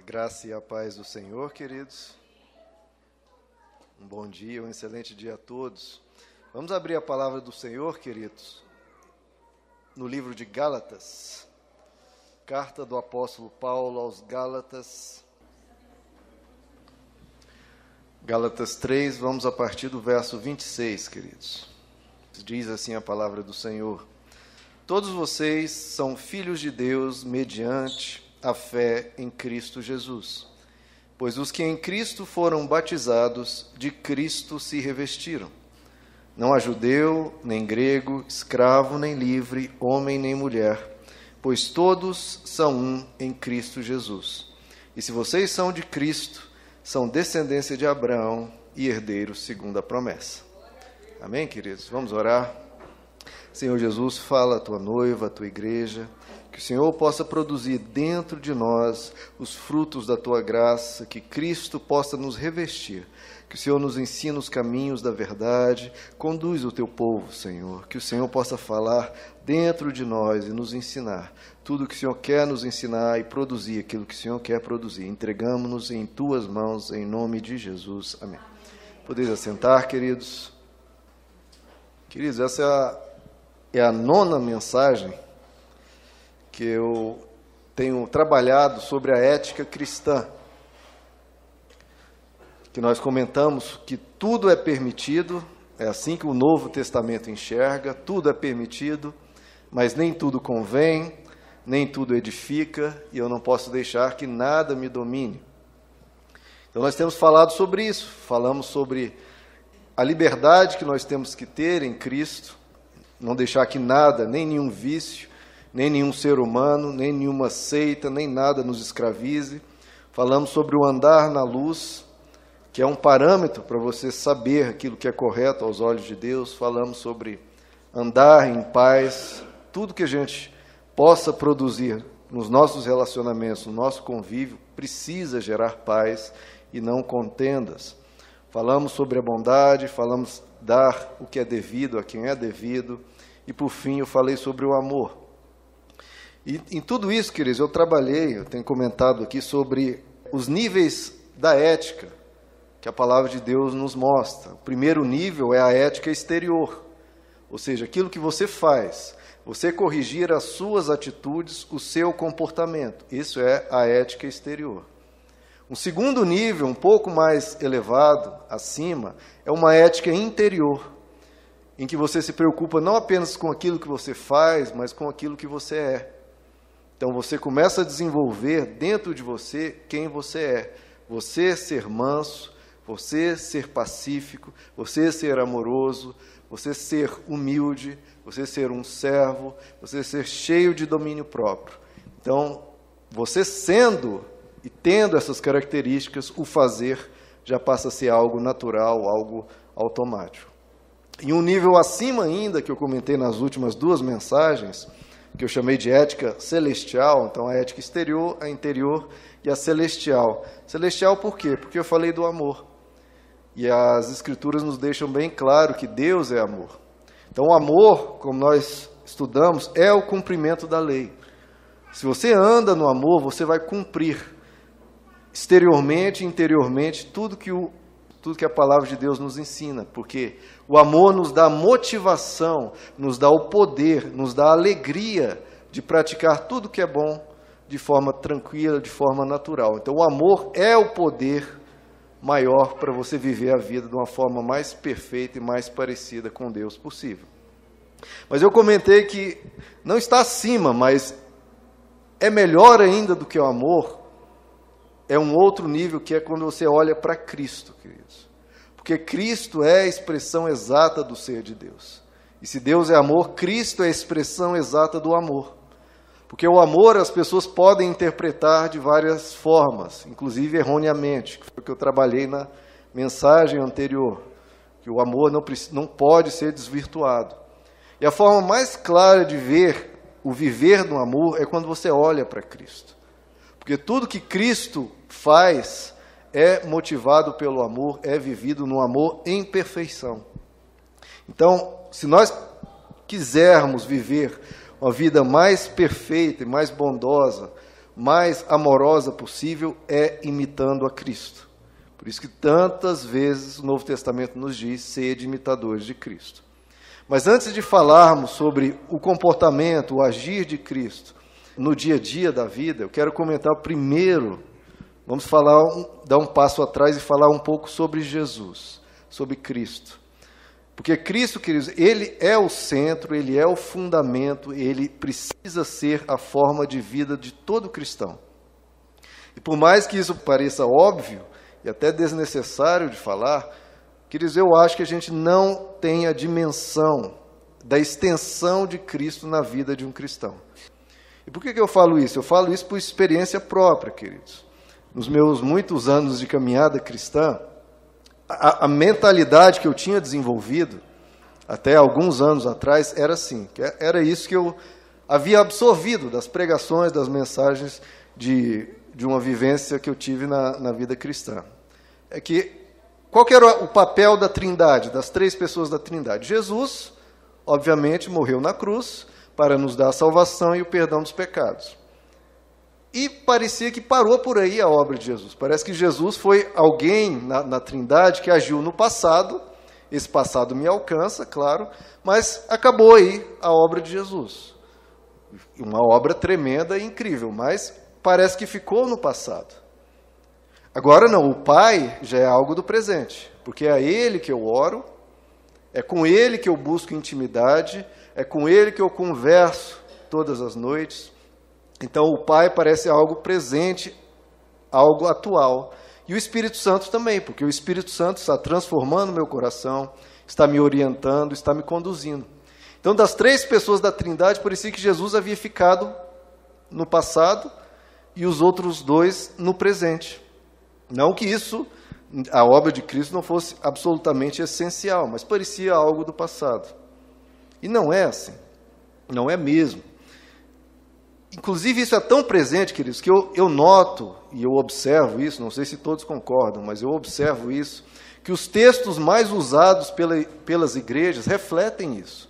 Graça e a paz do Senhor, queridos. Um bom dia, um excelente dia a todos. Vamos abrir a palavra do Senhor, queridos, no livro de Gálatas. Carta do apóstolo Paulo aos Gálatas. Gálatas 3, vamos a partir do verso 26, queridos. Diz assim a palavra do Senhor: Todos vocês são filhos de Deus mediante a fé em Cristo Jesus. Pois os que em Cristo foram batizados, de Cristo se revestiram. Não há judeu, nem grego, escravo, nem livre, homem, nem mulher, pois todos são um em Cristo Jesus. E se vocês são de Cristo, são descendência de Abraão e herdeiros segundo a promessa. Amém, queridos? Vamos orar. Senhor Jesus, fala a tua noiva, a tua igreja que o Senhor possa produzir dentro de nós os frutos da tua graça, que Cristo possa nos revestir, que o Senhor nos ensine os caminhos da verdade, conduz o teu povo, Senhor, que o Senhor possa falar dentro de nós e nos ensinar tudo o que o Senhor quer nos ensinar e produzir aquilo que o Senhor quer produzir. Entregamos-nos em tuas mãos, em nome de Jesus. Amém. Podeis assentar, queridos. Queridos, essa é a, é a nona mensagem que eu tenho trabalhado sobre a ética cristã. Que nós comentamos que tudo é permitido, é assim que o Novo Testamento enxerga, tudo é permitido, mas nem tudo convém, nem tudo edifica, e eu não posso deixar que nada me domine. Então nós temos falado sobre isso, falamos sobre a liberdade que nós temos que ter em Cristo, não deixar que nada, nem nenhum vício, nem nenhum ser humano, nem nenhuma seita, nem nada nos escravize. Falamos sobre o andar na luz, que é um parâmetro para você saber aquilo que é correto aos olhos de Deus. Falamos sobre andar em paz, tudo que a gente possa produzir nos nossos relacionamentos, no nosso convívio, precisa gerar paz e não contendas. Falamos sobre a bondade, falamos dar o que é devido a quem é devido, e por fim eu falei sobre o amor. E em tudo isso, queridos, eu trabalhei, eu tenho comentado aqui sobre os níveis da ética que a palavra de Deus nos mostra. O primeiro nível é a ética exterior, ou seja, aquilo que você faz, você corrigir as suas atitudes, o seu comportamento. Isso é a ética exterior. Um segundo nível, um pouco mais elevado, acima, é uma ética interior, em que você se preocupa não apenas com aquilo que você faz, mas com aquilo que você é. Então você começa a desenvolver dentro de você quem você é. Você ser manso, você ser pacífico, você ser amoroso, você ser humilde, você ser um servo, você ser cheio de domínio próprio. Então, você sendo e tendo essas características, o fazer já passa a ser algo natural, algo automático. Em um nível acima ainda, que eu comentei nas últimas duas mensagens, que eu chamei de ética celestial, então a ética exterior, a interior e a celestial. Celestial por quê? Porque eu falei do amor. E as escrituras nos deixam bem claro que Deus é amor. Então o amor, como nós estudamos, é o cumprimento da lei. Se você anda no amor, você vai cumprir exteriormente interiormente tudo que o tudo que a palavra de Deus nos ensina, porque o amor nos dá motivação, nos dá o poder, nos dá a alegria de praticar tudo que é bom de forma tranquila, de forma natural. Então, o amor é o poder maior para você viver a vida de uma forma mais perfeita e mais parecida com Deus possível. Mas eu comentei que não está acima, mas é melhor ainda do que o amor é um outro nível que é quando você olha para Cristo, queridos. Porque Cristo é a expressão exata do ser de Deus. E se Deus é amor, Cristo é a expressão exata do amor. Porque o amor as pessoas podem interpretar de várias formas, inclusive erroneamente, que foi o que eu trabalhei na mensagem anterior, que o amor não, não pode ser desvirtuado. E a forma mais clara de ver o viver no amor é quando você olha para Cristo. Porque tudo que Cristo faz é motivado pelo amor, é vivido no amor em perfeição. Então, se nós quisermos viver uma vida mais perfeita e mais bondosa, mais amorosa possível é imitando a Cristo. Por isso que tantas vezes o Novo Testamento nos diz sede imitadores de Cristo. Mas antes de falarmos sobre o comportamento, o agir de Cristo no dia a dia da vida, eu quero comentar primeiro, vamos falar, dar um passo atrás e falar um pouco sobre Jesus, sobre Cristo. Porque Cristo, queridos, ele é o centro, ele é o fundamento, ele precisa ser a forma de vida de todo cristão. E por mais que isso pareça óbvio e até desnecessário de falar, queridos, eu acho que a gente não tem a dimensão da extensão de Cristo na vida de um cristão. E por que, que eu falo isso? Eu falo isso por experiência própria, queridos. Nos meus muitos anos de caminhada cristã, a, a, mentalidade que eu tinha desenvolvido até alguns anos atrás era assim, era isso que eu havia absorvido das pregações, das mensagens de, de uma vivência que eu tive na, na vida cristã. É que qual que era o papel da Trindade, das três pessoas da Trindade? Jesus, obviamente, morreu na cruz para nos dar a salvação e o perdão dos pecados. E parecia que parou por aí a obra de Jesus. Parece que Jesus foi alguém na, na Trindade que agiu no passado, esse passado me alcança, claro, mas acabou aí a obra de Jesus. Uma obra tremenda e incrível, mas parece que ficou no passado. Agora não, o Pai já é algo do presente, porque é a Ele que eu oro, é com Ele que eu busco intimidade, é com Ele que eu converso todas as noites. Então o Pai parece algo presente, algo atual. E o Espírito Santo também, porque o Espírito Santo está transformando meu coração, está me orientando, está me conduzindo. Então, das três pessoas da Trindade, parecia que Jesus havia ficado no passado e os outros dois no presente. Não que isso, a obra de Cristo, não fosse absolutamente essencial, mas parecia algo do passado. E não é assim. Não é mesmo. Inclusive, isso é tão presente, queridos, que eu, eu noto e eu observo isso, não sei se todos concordam, mas eu observo isso, que os textos mais usados pela, pelas igrejas refletem isso.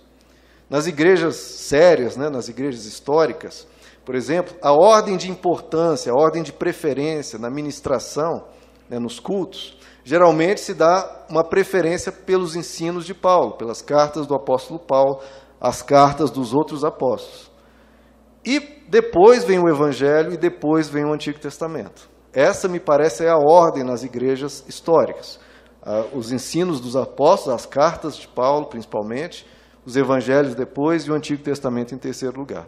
Nas igrejas sérias, né, nas igrejas históricas, por exemplo, a ordem de importância, a ordem de preferência na ministração, né, nos cultos, geralmente se dá uma preferência pelos ensinos de Paulo, pelas cartas do apóstolo Paulo, as cartas dos outros apóstolos. E depois vem o Evangelho e depois vem o Antigo Testamento. Essa, me parece, é a ordem nas igrejas históricas. Ah, os ensinos dos apóstolos, as cartas de Paulo, principalmente, os evangelhos depois e o Antigo Testamento em terceiro lugar.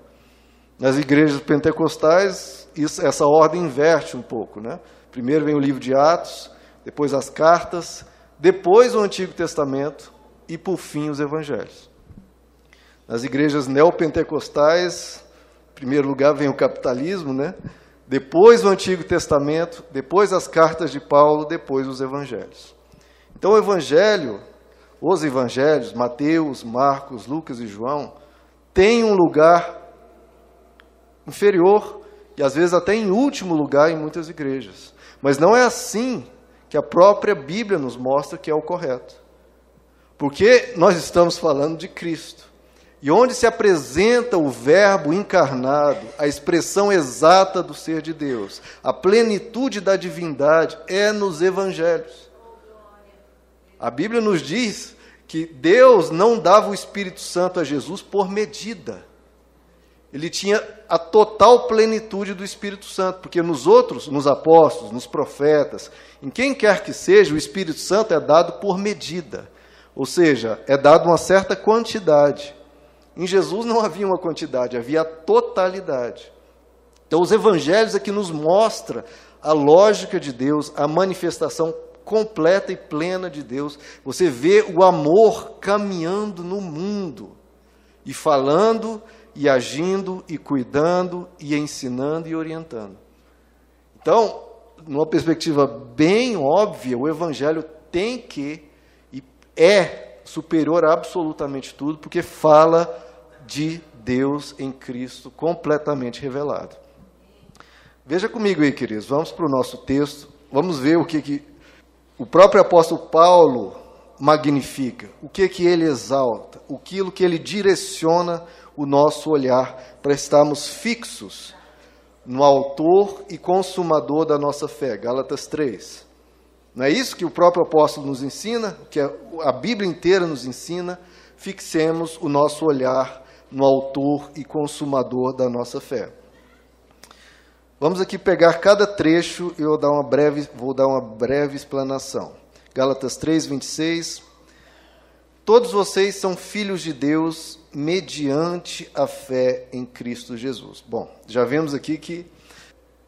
Nas igrejas pentecostais, isso, essa ordem inverte um pouco. Né? Primeiro vem o livro de Atos, depois as cartas, depois o Antigo Testamento e, por fim, os evangelhos. Nas igrejas neopentecostais, primeiro lugar vem o capitalismo, né? depois o Antigo Testamento, depois as cartas de Paulo, depois os evangelhos. Então o evangelho, os evangelhos, Mateus, Marcos, Lucas e João, têm um lugar inferior e às vezes até em último lugar em muitas igrejas. Mas não é assim que a própria Bíblia nos mostra que é o correto. Porque nós estamos falando de Cristo. E onde se apresenta o Verbo encarnado, a expressão exata do ser de Deus, a plenitude da divindade, é nos evangelhos. A Bíblia nos diz que Deus não dava o Espírito Santo a Jesus por medida. Ele tinha a total plenitude do Espírito Santo, porque nos outros, nos apóstolos, nos profetas, em quem quer que seja, o Espírito Santo é dado por medida. Ou seja, é dado uma certa quantidade. Em Jesus não havia uma quantidade, havia a totalidade. Então, os evangelhos aqui nos mostra a lógica de Deus, a manifestação completa e plena de Deus. Você vê o amor caminhando no mundo e falando e agindo e cuidando e ensinando e orientando. Então, numa perspectiva bem óbvia, o evangelho tem que e é superior a absolutamente tudo, porque fala de Deus em Cristo completamente revelado. Veja comigo aí, queridos, vamos para o nosso texto, vamos ver o que, que o próprio apóstolo Paulo magnifica, o que que ele exalta, aquilo que ele direciona o nosso olhar para estarmos fixos no autor e consumador da nossa fé. Gálatas 3. Não é isso que o próprio apóstolo nos ensina, que a Bíblia inteira nos ensina? Fixemos o nosso olhar no autor e consumador da nossa fé. Vamos aqui pegar cada trecho e eu vou dar uma breve, vou dar uma breve explanação. Gálatas 3, 26. Todos vocês são filhos de Deus mediante a fé em Cristo Jesus. Bom, já vemos aqui que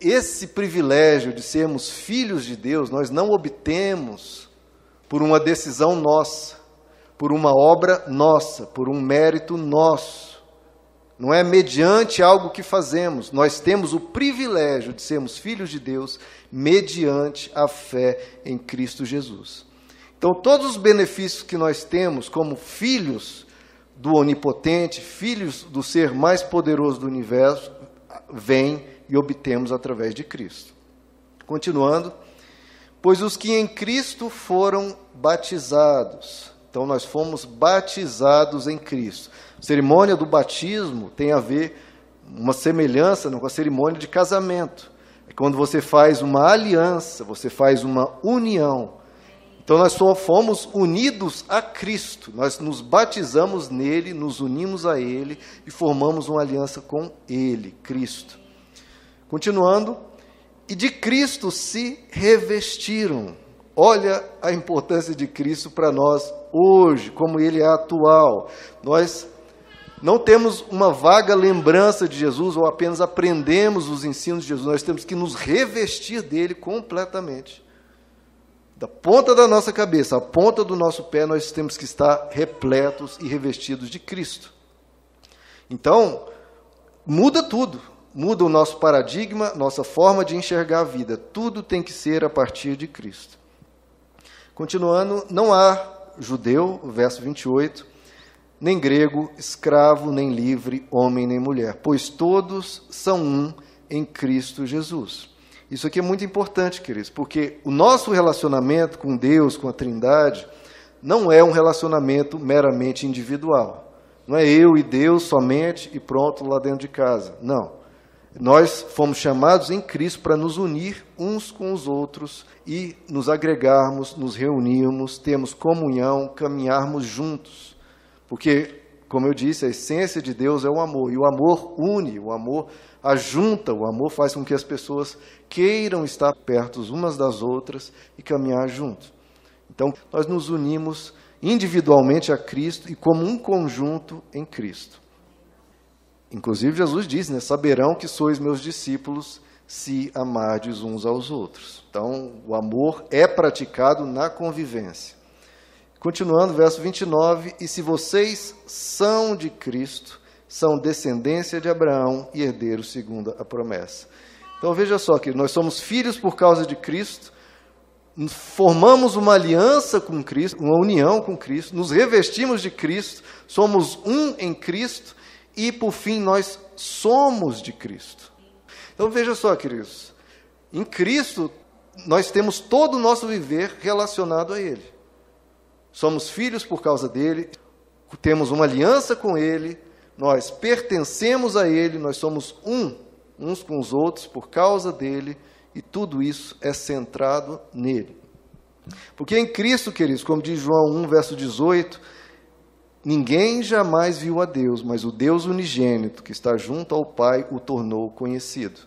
esse privilégio de sermos filhos de Deus nós não obtemos por uma decisão nossa, por uma obra nossa, por um mérito nosso. Não é mediante algo que fazemos. Nós temos o privilégio de sermos filhos de Deus mediante a fé em Cristo Jesus. Então, todos os benefícios que nós temos como filhos do Onipotente, filhos do ser mais poderoso do universo, vêm e obtemos através de Cristo. Continuando, pois os que em Cristo foram batizados, então nós fomos batizados em Cristo. A cerimônia do batismo tem a ver uma semelhança com a cerimônia de casamento. É quando você faz uma aliança, você faz uma união então nós só fomos unidos a Cristo, nós nos batizamos nele, nos unimos a ele e formamos uma aliança com ele, Cristo. Continuando, e de Cristo se revestiram. Olha a importância de Cristo para nós hoje, como ele é atual. Nós não temos uma vaga lembrança de Jesus ou apenas aprendemos os ensinos de Jesus, nós temos que nos revestir dele completamente. Da ponta da nossa cabeça à ponta do nosso pé, nós temos que estar repletos e revestidos de Cristo. Então, muda tudo. Muda o nosso paradigma, nossa forma de enxergar a vida. Tudo tem que ser a partir de Cristo. Continuando, não há judeu, verso 28, nem grego, escravo, nem livre, homem, nem mulher, pois todos são um em Cristo Jesus. Isso aqui é muito importante, queridos, porque o nosso relacionamento com Deus, com a Trindade, não é um relacionamento meramente individual. Não é eu e Deus somente e pronto lá dentro de casa. Não. Nós fomos chamados em Cristo para nos unir uns com os outros e nos agregarmos, nos reunirmos, termos comunhão, caminharmos juntos. Porque, como eu disse, a essência de Deus é o amor, e o amor une, o amor ajunta, o amor faz com que as pessoas queiram estar perto umas das outras e caminhar juntos. Então, nós nos unimos individualmente a Cristo e como um conjunto em Cristo. Inclusive, Jesus diz, né, saberão que sois meus discípulos se amardes uns aos outros. Então, o amor é praticado na convivência. Continuando, verso 29, e se vocês são de Cristo, são descendência de Abraão e herdeiros segundo a promessa. Então veja só que nós somos filhos por causa de Cristo, formamos uma aliança com Cristo, uma união com Cristo, nos revestimos de Cristo, somos um em Cristo e por fim nós somos de Cristo. Então veja só, queridos, em Cristo nós temos todo o nosso viver relacionado a Ele. Somos filhos por causa dele, temos uma aliança com Ele, nós pertencemos a Ele, nós somos um uns com os outros por causa dele, e tudo isso é centrado nele. Porque em Cristo, queridos, como diz João 1, verso 18, ninguém jamais viu a Deus, mas o Deus unigênito que está junto ao Pai o tornou conhecido.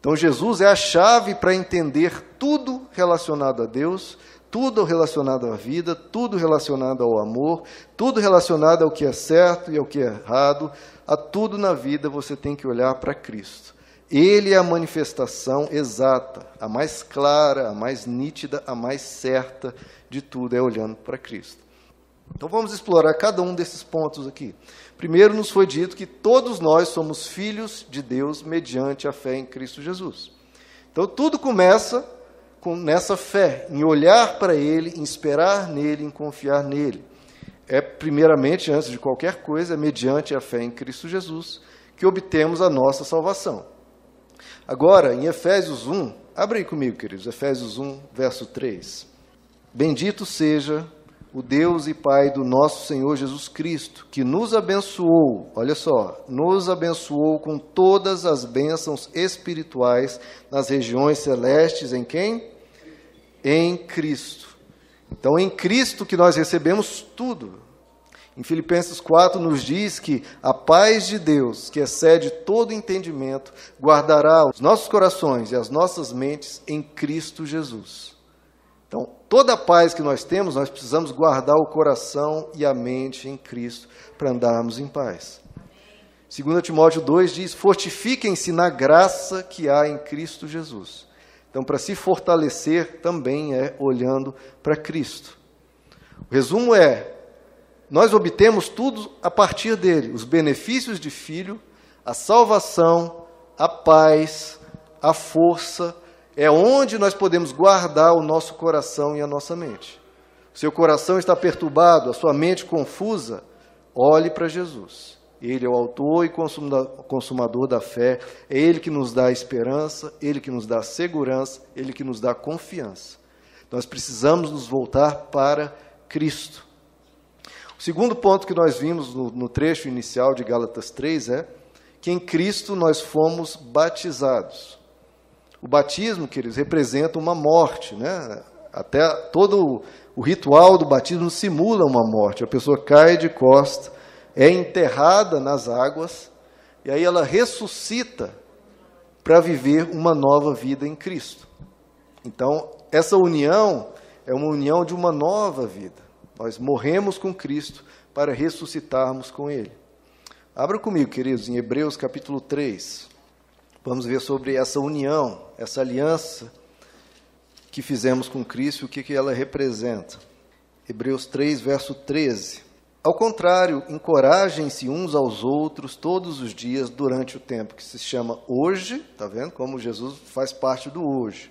Então Jesus é a chave para entender tudo relacionado a Deus, tudo relacionado à vida, tudo relacionado ao amor, tudo relacionado ao que é certo e ao que é errado, a tudo na vida você tem que olhar para Cristo. Ele é a manifestação exata, a mais clara, a mais nítida, a mais certa de tudo, é olhando para Cristo. Então vamos explorar cada um desses pontos aqui. Primeiro, nos foi dito que todos nós somos filhos de Deus mediante a fé em Cristo Jesus. Então tudo começa com, nessa fé, em olhar para Ele, em esperar nele, em confiar nele. É, primeiramente, antes de qualquer coisa, é mediante a fé em Cristo Jesus que obtemos a nossa salvação. Agora, em Efésios 1, abre aí comigo, queridos, Efésios 1, verso 3. Bendito seja o Deus e Pai do nosso Senhor Jesus Cristo, que nos abençoou, olha só, nos abençoou com todas as bênçãos espirituais nas regiões celestes em quem? Em Cristo. Então, em Cristo que nós recebemos tudo. Em Filipenses 4 nos diz que a paz de Deus, que excede todo entendimento, guardará os nossos corações e as nossas mentes em Cristo Jesus. Toda a paz que nós temos, nós precisamos guardar o coração e a mente em Cristo para andarmos em paz. 2 Timóteo 2 diz: Fortifiquem-se na graça que há em Cristo Jesus. Então, para se fortalecer também é olhando para Cristo. O resumo é: nós obtemos tudo a partir dele: os benefícios de filho, a salvação, a paz, a força. É onde nós podemos guardar o nosso coração e a nossa mente. Seu coração está perturbado, a sua mente confusa, olhe para Jesus. Ele é o autor e consumador da fé, é Ele que nos dá esperança, Ele que nos dá segurança, Ele que nos dá confiança. Nós precisamos nos voltar para Cristo. O segundo ponto que nós vimos no, no trecho inicial de Gálatas 3 é que em Cristo nós fomos batizados. O batismo, queridos, representa uma morte, né? Até todo o ritual do batismo simula uma morte. A pessoa cai de costa, é enterrada nas águas e aí ela ressuscita para viver uma nova vida em Cristo. Então, essa união é uma união de uma nova vida. Nós morremos com Cristo para ressuscitarmos com Ele. Abra comigo, queridos, em Hebreus capítulo 3. Vamos ver sobre essa união, essa aliança que fizemos com Cristo o que, que ela representa. Hebreus 3, verso 13. Ao contrário, encorajem-se uns aos outros todos os dias durante o tempo que se chama hoje, está vendo como Jesus faz parte do hoje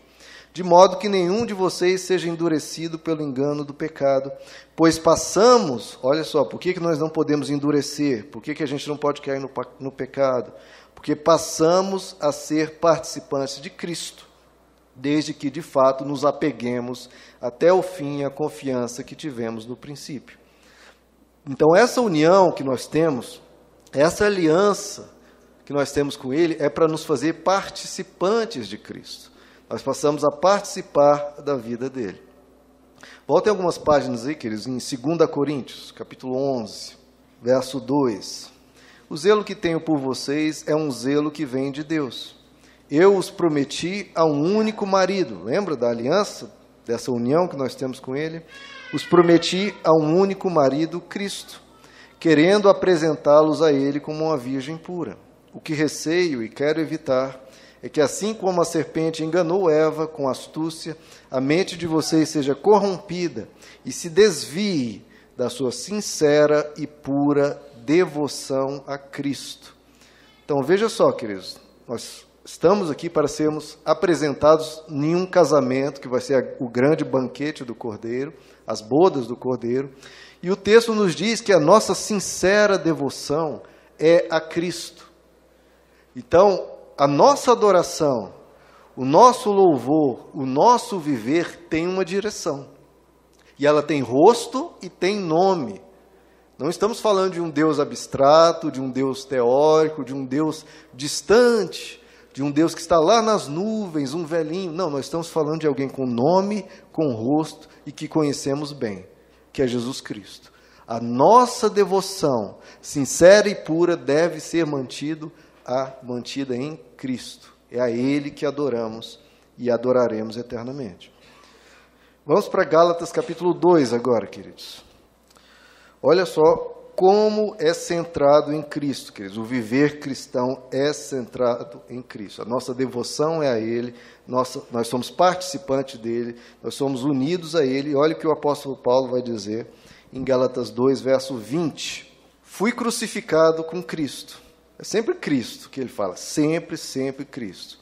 de modo que nenhum de vocês seja endurecido pelo engano do pecado, pois passamos, olha só, por que, que nós não podemos endurecer? Por que, que a gente não pode cair no, no pecado? Porque passamos a ser participantes de Cristo, desde que de fato nos apeguemos até o fim à confiança que tivemos no princípio. Então, essa união que nós temos, essa aliança que nós temos com Ele, é para nos fazer participantes de Cristo nós passamos a participar da vida dele. Voltem algumas páginas aí, queridos, em 2 Coríntios, capítulo 11, verso 2. O zelo que tenho por vocês é um zelo que vem de Deus. Eu os prometi a um único marido. Lembra da aliança, dessa união que nós temos com ele? Os prometi a um único marido, Cristo, querendo apresentá-los a ele como uma virgem pura. O que receio e quero evitar é que assim como a serpente enganou Eva com astúcia, a mente de vocês seja corrompida e se desvie da sua sincera e pura devoção a Cristo. Então veja só, queridos, nós estamos aqui para sermos apresentados em um casamento que vai ser o grande banquete do Cordeiro, as bodas do Cordeiro, e o texto nos diz que a nossa sincera devoção é a Cristo. Então, a nossa adoração, o nosso louvor, o nosso viver tem uma direção. E ela tem rosto e tem nome. Não estamos falando de um Deus abstrato, de um Deus teórico, de um Deus distante, de um Deus que está lá nas nuvens, um velhinho. Não, nós estamos falando de alguém com nome, com rosto e que conhecemos bem, que é Jesus Cristo. A nossa devoção, sincera e pura, deve ser mantido a mantida em Cristo. É a Ele que adoramos e adoraremos eternamente. Vamos para Gálatas capítulo 2 agora, queridos. Olha só como é centrado em Cristo, queridos. O viver cristão é centrado em Cristo. A nossa devoção é a Ele, nossa, nós somos participantes dele, nós somos unidos a Ele. E olha o que o apóstolo Paulo vai dizer em Gálatas 2, verso 20. Fui crucificado com Cristo. É sempre Cristo que ele fala, sempre, sempre Cristo.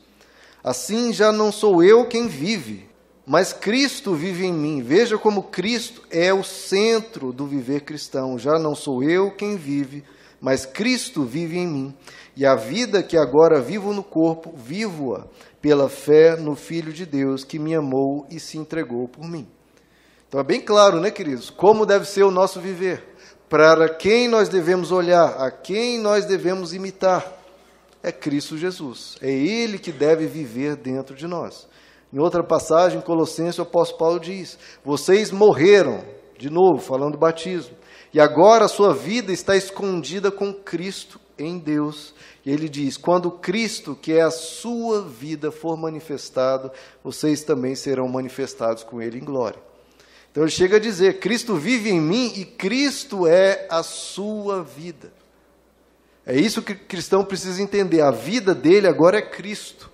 Assim já não sou eu quem vive, mas Cristo vive em mim. Veja como Cristo é o centro do viver cristão. Já não sou eu quem vive, mas Cristo vive em mim. E a vida que agora vivo no corpo, vivo-a pela fé no Filho de Deus que me amou e se entregou por mim. Então é bem claro, né, queridos? Como deve ser o nosso viver. Para quem nós devemos olhar, a quem nós devemos imitar. É Cristo Jesus. É Ele que deve viver dentro de nós. Em outra passagem, em Colossenses, o apóstolo Paulo diz: Vocês morreram, de novo, falando do batismo, e agora a sua vida está escondida com Cristo em Deus. E ele diz: Quando Cristo, que é a sua vida, for manifestado, vocês também serão manifestados com Ele em glória. Então ele chega a dizer: Cristo vive em mim e Cristo é a sua vida. É isso que o cristão precisa entender. A vida dele agora é Cristo.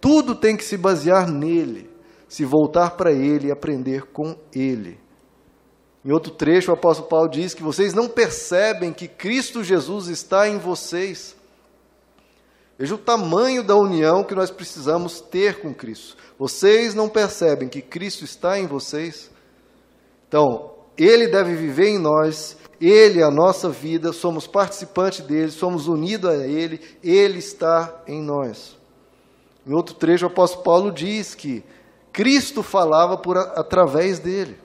Tudo tem que se basear nele, se voltar para ele e aprender com ele. Em outro trecho, o apóstolo Paulo diz que vocês não percebem que Cristo Jesus está em vocês. Veja o tamanho da união que nós precisamos ter com Cristo. Vocês não percebem que Cristo está em vocês? Então, Ele deve viver em nós, Ele é a nossa vida, somos participantes dele, somos unidos a Ele, Ele está em nós. Em outro trecho, o apóstolo Paulo diz que Cristo falava por através dele.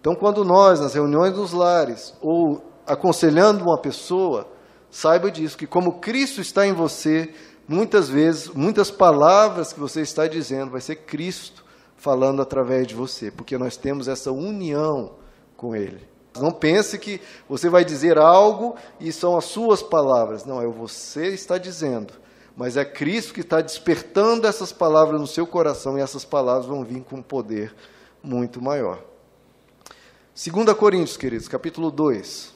Então, quando nós, nas reuniões dos lares, ou aconselhando uma pessoa, saiba disso, que como Cristo está em você, muitas vezes, muitas palavras que você está dizendo, vai ser Cristo falando através de você, porque nós temos essa união com Ele. Não pense que você vai dizer algo e são as suas palavras. Não, é você está dizendo. Mas é Cristo que está despertando essas palavras no seu coração e essas palavras vão vir com um poder muito maior. 2 Coríntios, queridos, capítulo 2.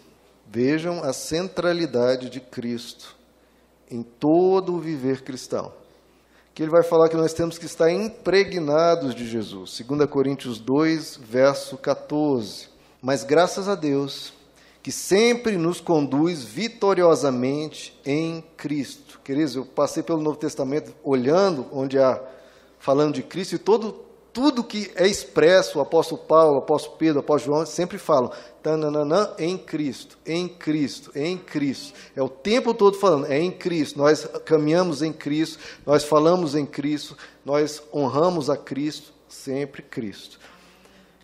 Vejam a centralidade de Cristo em todo o viver cristão que ele vai falar que nós temos que estar impregnados de Jesus. 2 Coríntios 2, verso 14. Mas graças a Deus, que sempre nos conduz vitoriosamente em Cristo. Queridos, eu passei pelo Novo Testamento olhando onde há falando de Cristo e todo tudo que é expresso, o apóstolo Paulo, o apóstolo Pedro, o apóstolo João, sempre falam, tananã, em Cristo, em Cristo, em Cristo. É o tempo todo falando, é em Cristo. Nós caminhamos em Cristo, nós falamos em Cristo, nós honramos a Cristo, sempre Cristo.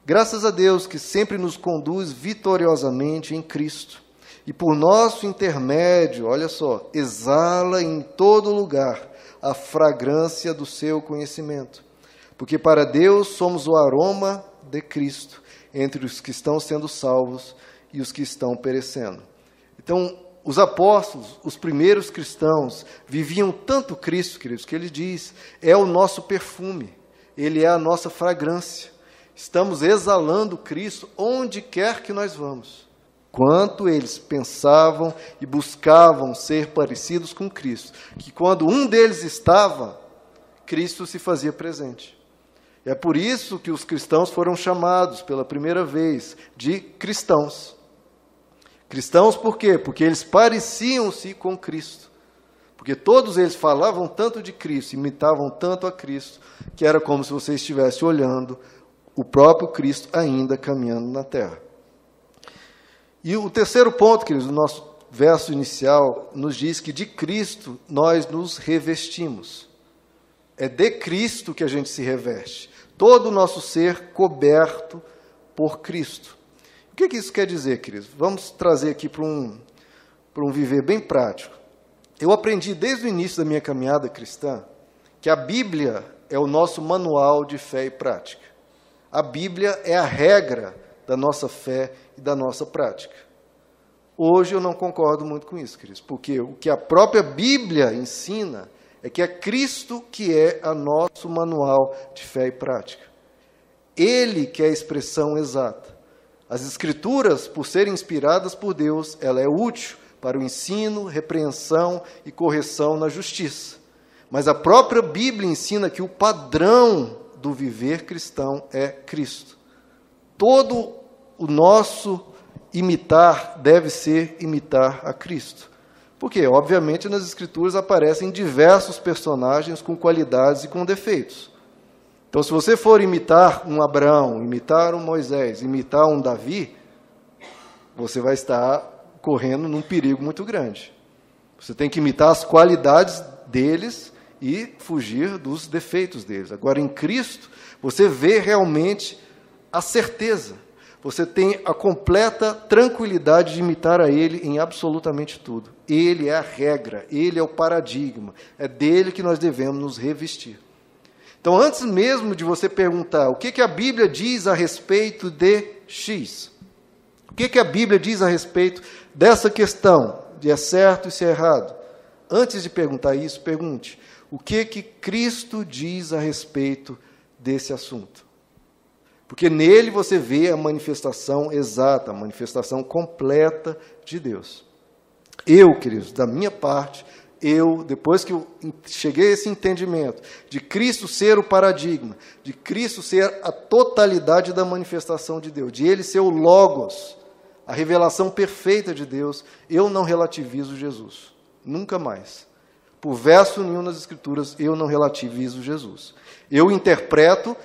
Graças a Deus que sempre nos conduz vitoriosamente em Cristo. E por nosso intermédio, olha só, exala em todo lugar a fragrância do seu conhecimento porque para Deus somos o aroma de Cristo entre os que estão sendo salvos e os que estão perecendo. Então, os apóstolos, os primeiros cristãos, viviam tanto Cristo, queridos, que ele diz: é o nosso perfume, ele é a nossa fragrância. Estamos exalando Cristo onde quer que nós vamos. Quanto eles pensavam e buscavam ser parecidos com Cristo, que quando um deles estava, Cristo se fazia presente. É por isso que os cristãos foram chamados pela primeira vez de cristãos. Cristãos por quê? Porque eles pareciam-se com Cristo. Porque todos eles falavam tanto de Cristo, imitavam tanto a Cristo, que era como se você estivesse olhando o próprio Cristo ainda caminhando na terra. E o terceiro ponto, queridos, do nosso verso inicial, nos diz que de Cristo nós nos revestimos. É de Cristo que a gente se reveste todo o nosso ser coberto por Cristo. O que, que isso quer dizer, queridos? Vamos trazer aqui para um, para um viver bem prático. Eu aprendi desde o início da minha caminhada cristã que a Bíblia é o nosso manual de fé e prática. A Bíblia é a regra da nossa fé e da nossa prática. Hoje eu não concordo muito com isso, queridos, porque o que a própria Bíblia ensina é que é Cristo que é a nosso manual de fé e prática. Ele que é a expressão exata. As escrituras, por serem inspiradas por Deus, ela é útil para o ensino, repreensão e correção na justiça. Mas a própria Bíblia ensina que o padrão do viver cristão é Cristo. Todo o nosso imitar deve ser imitar a Cristo. Porque, obviamente, nas Escrituras aparecem diversos personagens com qualidades e com defeitos. Então, se você for imitar um Abraão, imitar um Moisés, imitar um Davi, você vai estar correndo num perigo muito grande. Você tem que imitar as qualidades deles e fugir dos defeitos deles. Agora, em Cristo, você vê realmente a certeza, você tem a completa tranquilidade de imitar a Ele em absolutamente tudo. Ele é a regra, Ele é o paradigma, é dele que nós devemos nos revestir. Então, antes mesmo de você perguntar o que, que a Bíblia diz a respeito de X, o que, que a Bíblia diz a respeito dessa questão de é certo e se é errado, antes de perguntar isso, pergunte o que que Cristo diz a respeito desse assunto. Porque nele você vê a manifestação exata, a manifestação completa de Deus. Eu, queridos, da minha parte, eu, depois que eu cheguei a esse entendimento de Cristo ser o paradigma, de Cristo ser a totalidade da manifestação de Deus, de Ele ser o Logos, a revelação perfeita de Deus, eu não relativizo Jesus. Nunca mais. Por verso nenhum nas Escrituras, eu não relativizo Jesus. Eu interpreto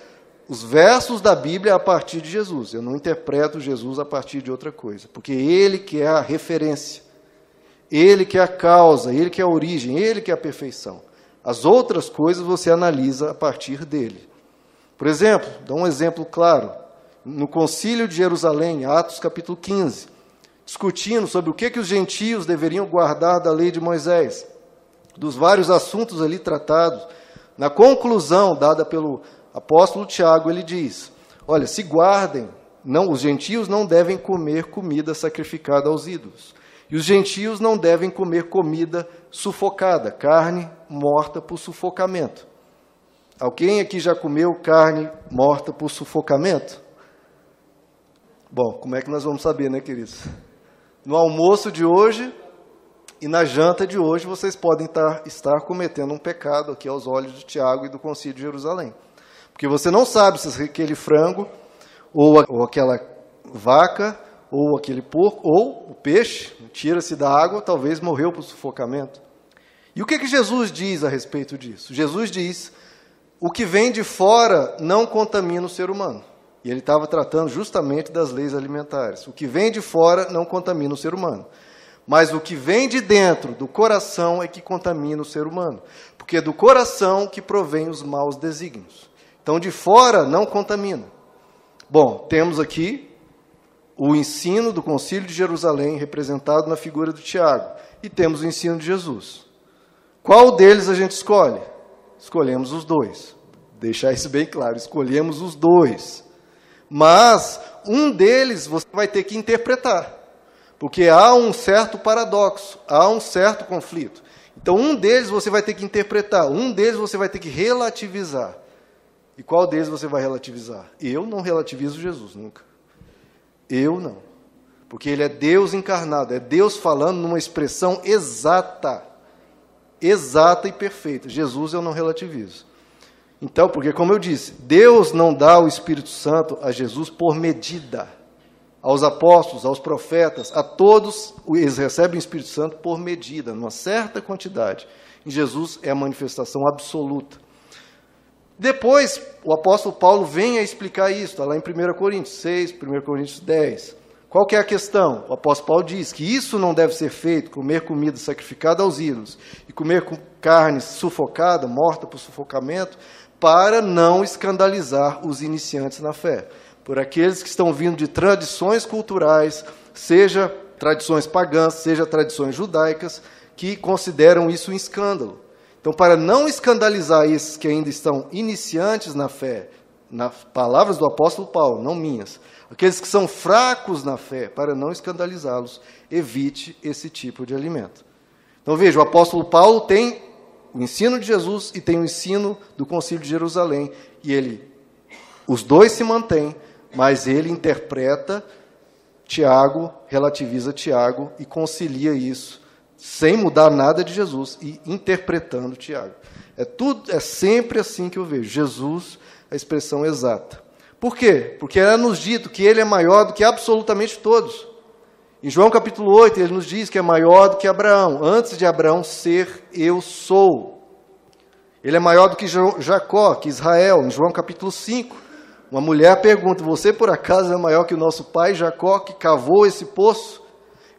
os versos da Bíblia a partir de Jesus. Eu não interpreto Jesus a partir de outra coisa, porque ele que é a referência, ele que é a causa, ele que é a origem, ele que é a perfeição. As outras coisas você analisa a partir dele. Por exemplo, dá um exemplo claro. No Concílio de Jerusalém, Atos capítulo 15, discutindo sobre o que, que os gentios deveriam guardar da lei de Moisés, dos vários assuntos ali tratados. Na conclusão dada pelo apóstolo Tiago, ele diz: Olha, se guardem, não, os gentios não devem comer comida sacrificada aos ídolos. E os gentios não devem comer comida sufocada, carne morta por sufocamento. Alguém aqui já comeu carne morta por sufocamento? Bom, como é que nós vamos saber, né, queridos? No almoço de hoje e na janta de hoje, vocês podem estar, estar cometendo um pecado aqui aos olhos de Tiago e do Concílio de Jerusalém. Porque você não sabe se aquele frango, ou, ou aquela vaca, ou aquele porco, ou o peixe, tira-se da água, talvez morreu por sufocamento. E o que, que Jesus diz a respeito disso? Jesus diz: o que vem de fora não contamina o ser humano. E ele estava tratando justamente das leis alimentares. O que vem de fora não contamina o ser humano. Mas o que vem de dentro, do coração, é que contamina o ser humano. Porque é do coração que provém os maus desígnios. Então, de fora não contamina. Bom, temos aqui o ensino do Concílio de Jerusalém, representado na figura do Tiago, e temos o ensino de Jesus. Qual deles a gente escolhe? Escolhemos os dois. Deixar isso bem claro, escolhemos os dois. Mas um deles você vai ter que interpretar, porque há um certo paradoxo, há um certo conflito. Então, um deles você vai ter que interpretar, um deles você vai ter que relativizar. E qual deles você vai relativizar? Eu não relativizo Jesus nunca. Eu não. Porque ele é Deus encarnado, é Deus falando numa expressão exata. Exata e perfeita. Jesus eu não relativizo. Então, porque como eu disse, Deus não dá o Espírito Santo a Jesus por medida. Aos apóstolos, aos profetas, a todos eles recebem o Espírito Santo por medida, numa certa quantidade. Em Jesus é a manifestação absoluta. Depois, o apóstolo Paulo vem a explicar isso, está lá em 1 Coríntios 6, 1 Coríntios 10. Qual que é a questão? O apóstolo Paulo diz que isso não deve ser feito, comer comida sacrificada aos ídolos e comer carne sufocada, morta por sufocamento, para não escandalizar os iniciantes na fé. Por aqueles que estão vindo de tradições culturais, seja tradições pagãs, seja tradições judaicas, que consideram isso um escândalo. Então, para não escandalizar esses que ainda estão iniciantes na fé, nas palavras do apóstolo Paulo, não minhas, aqueles que são fracos na fé, para não escandalizá-los, evite esse tipo de alimento. Então, veja, o apóstolo Paulo tem o ensino de Jesus e tem o ensino do Concílio de Jerusalém, e ele, os dois se mantêm, mas ele interpreta Tiago, relativiza Tiago e concilia isso sem mudar nada de Jesus e interpretando Tiago. É tudo, é sempre assim que eu vejo. Jesus, a expressão exata. Por quê? Porque é nos dito que ele é maior do que absolutamente todos. Em João capítulo 8, ele nos diz que é maior do que Abraão. Antes de Abraão ser, eu sou. Ele é maior do que Jacó, que Israel. Em João capítulo 5, uma mulher pergunta: Você por acaso é maior que o nosso pai Jacó, que cavou esse poço?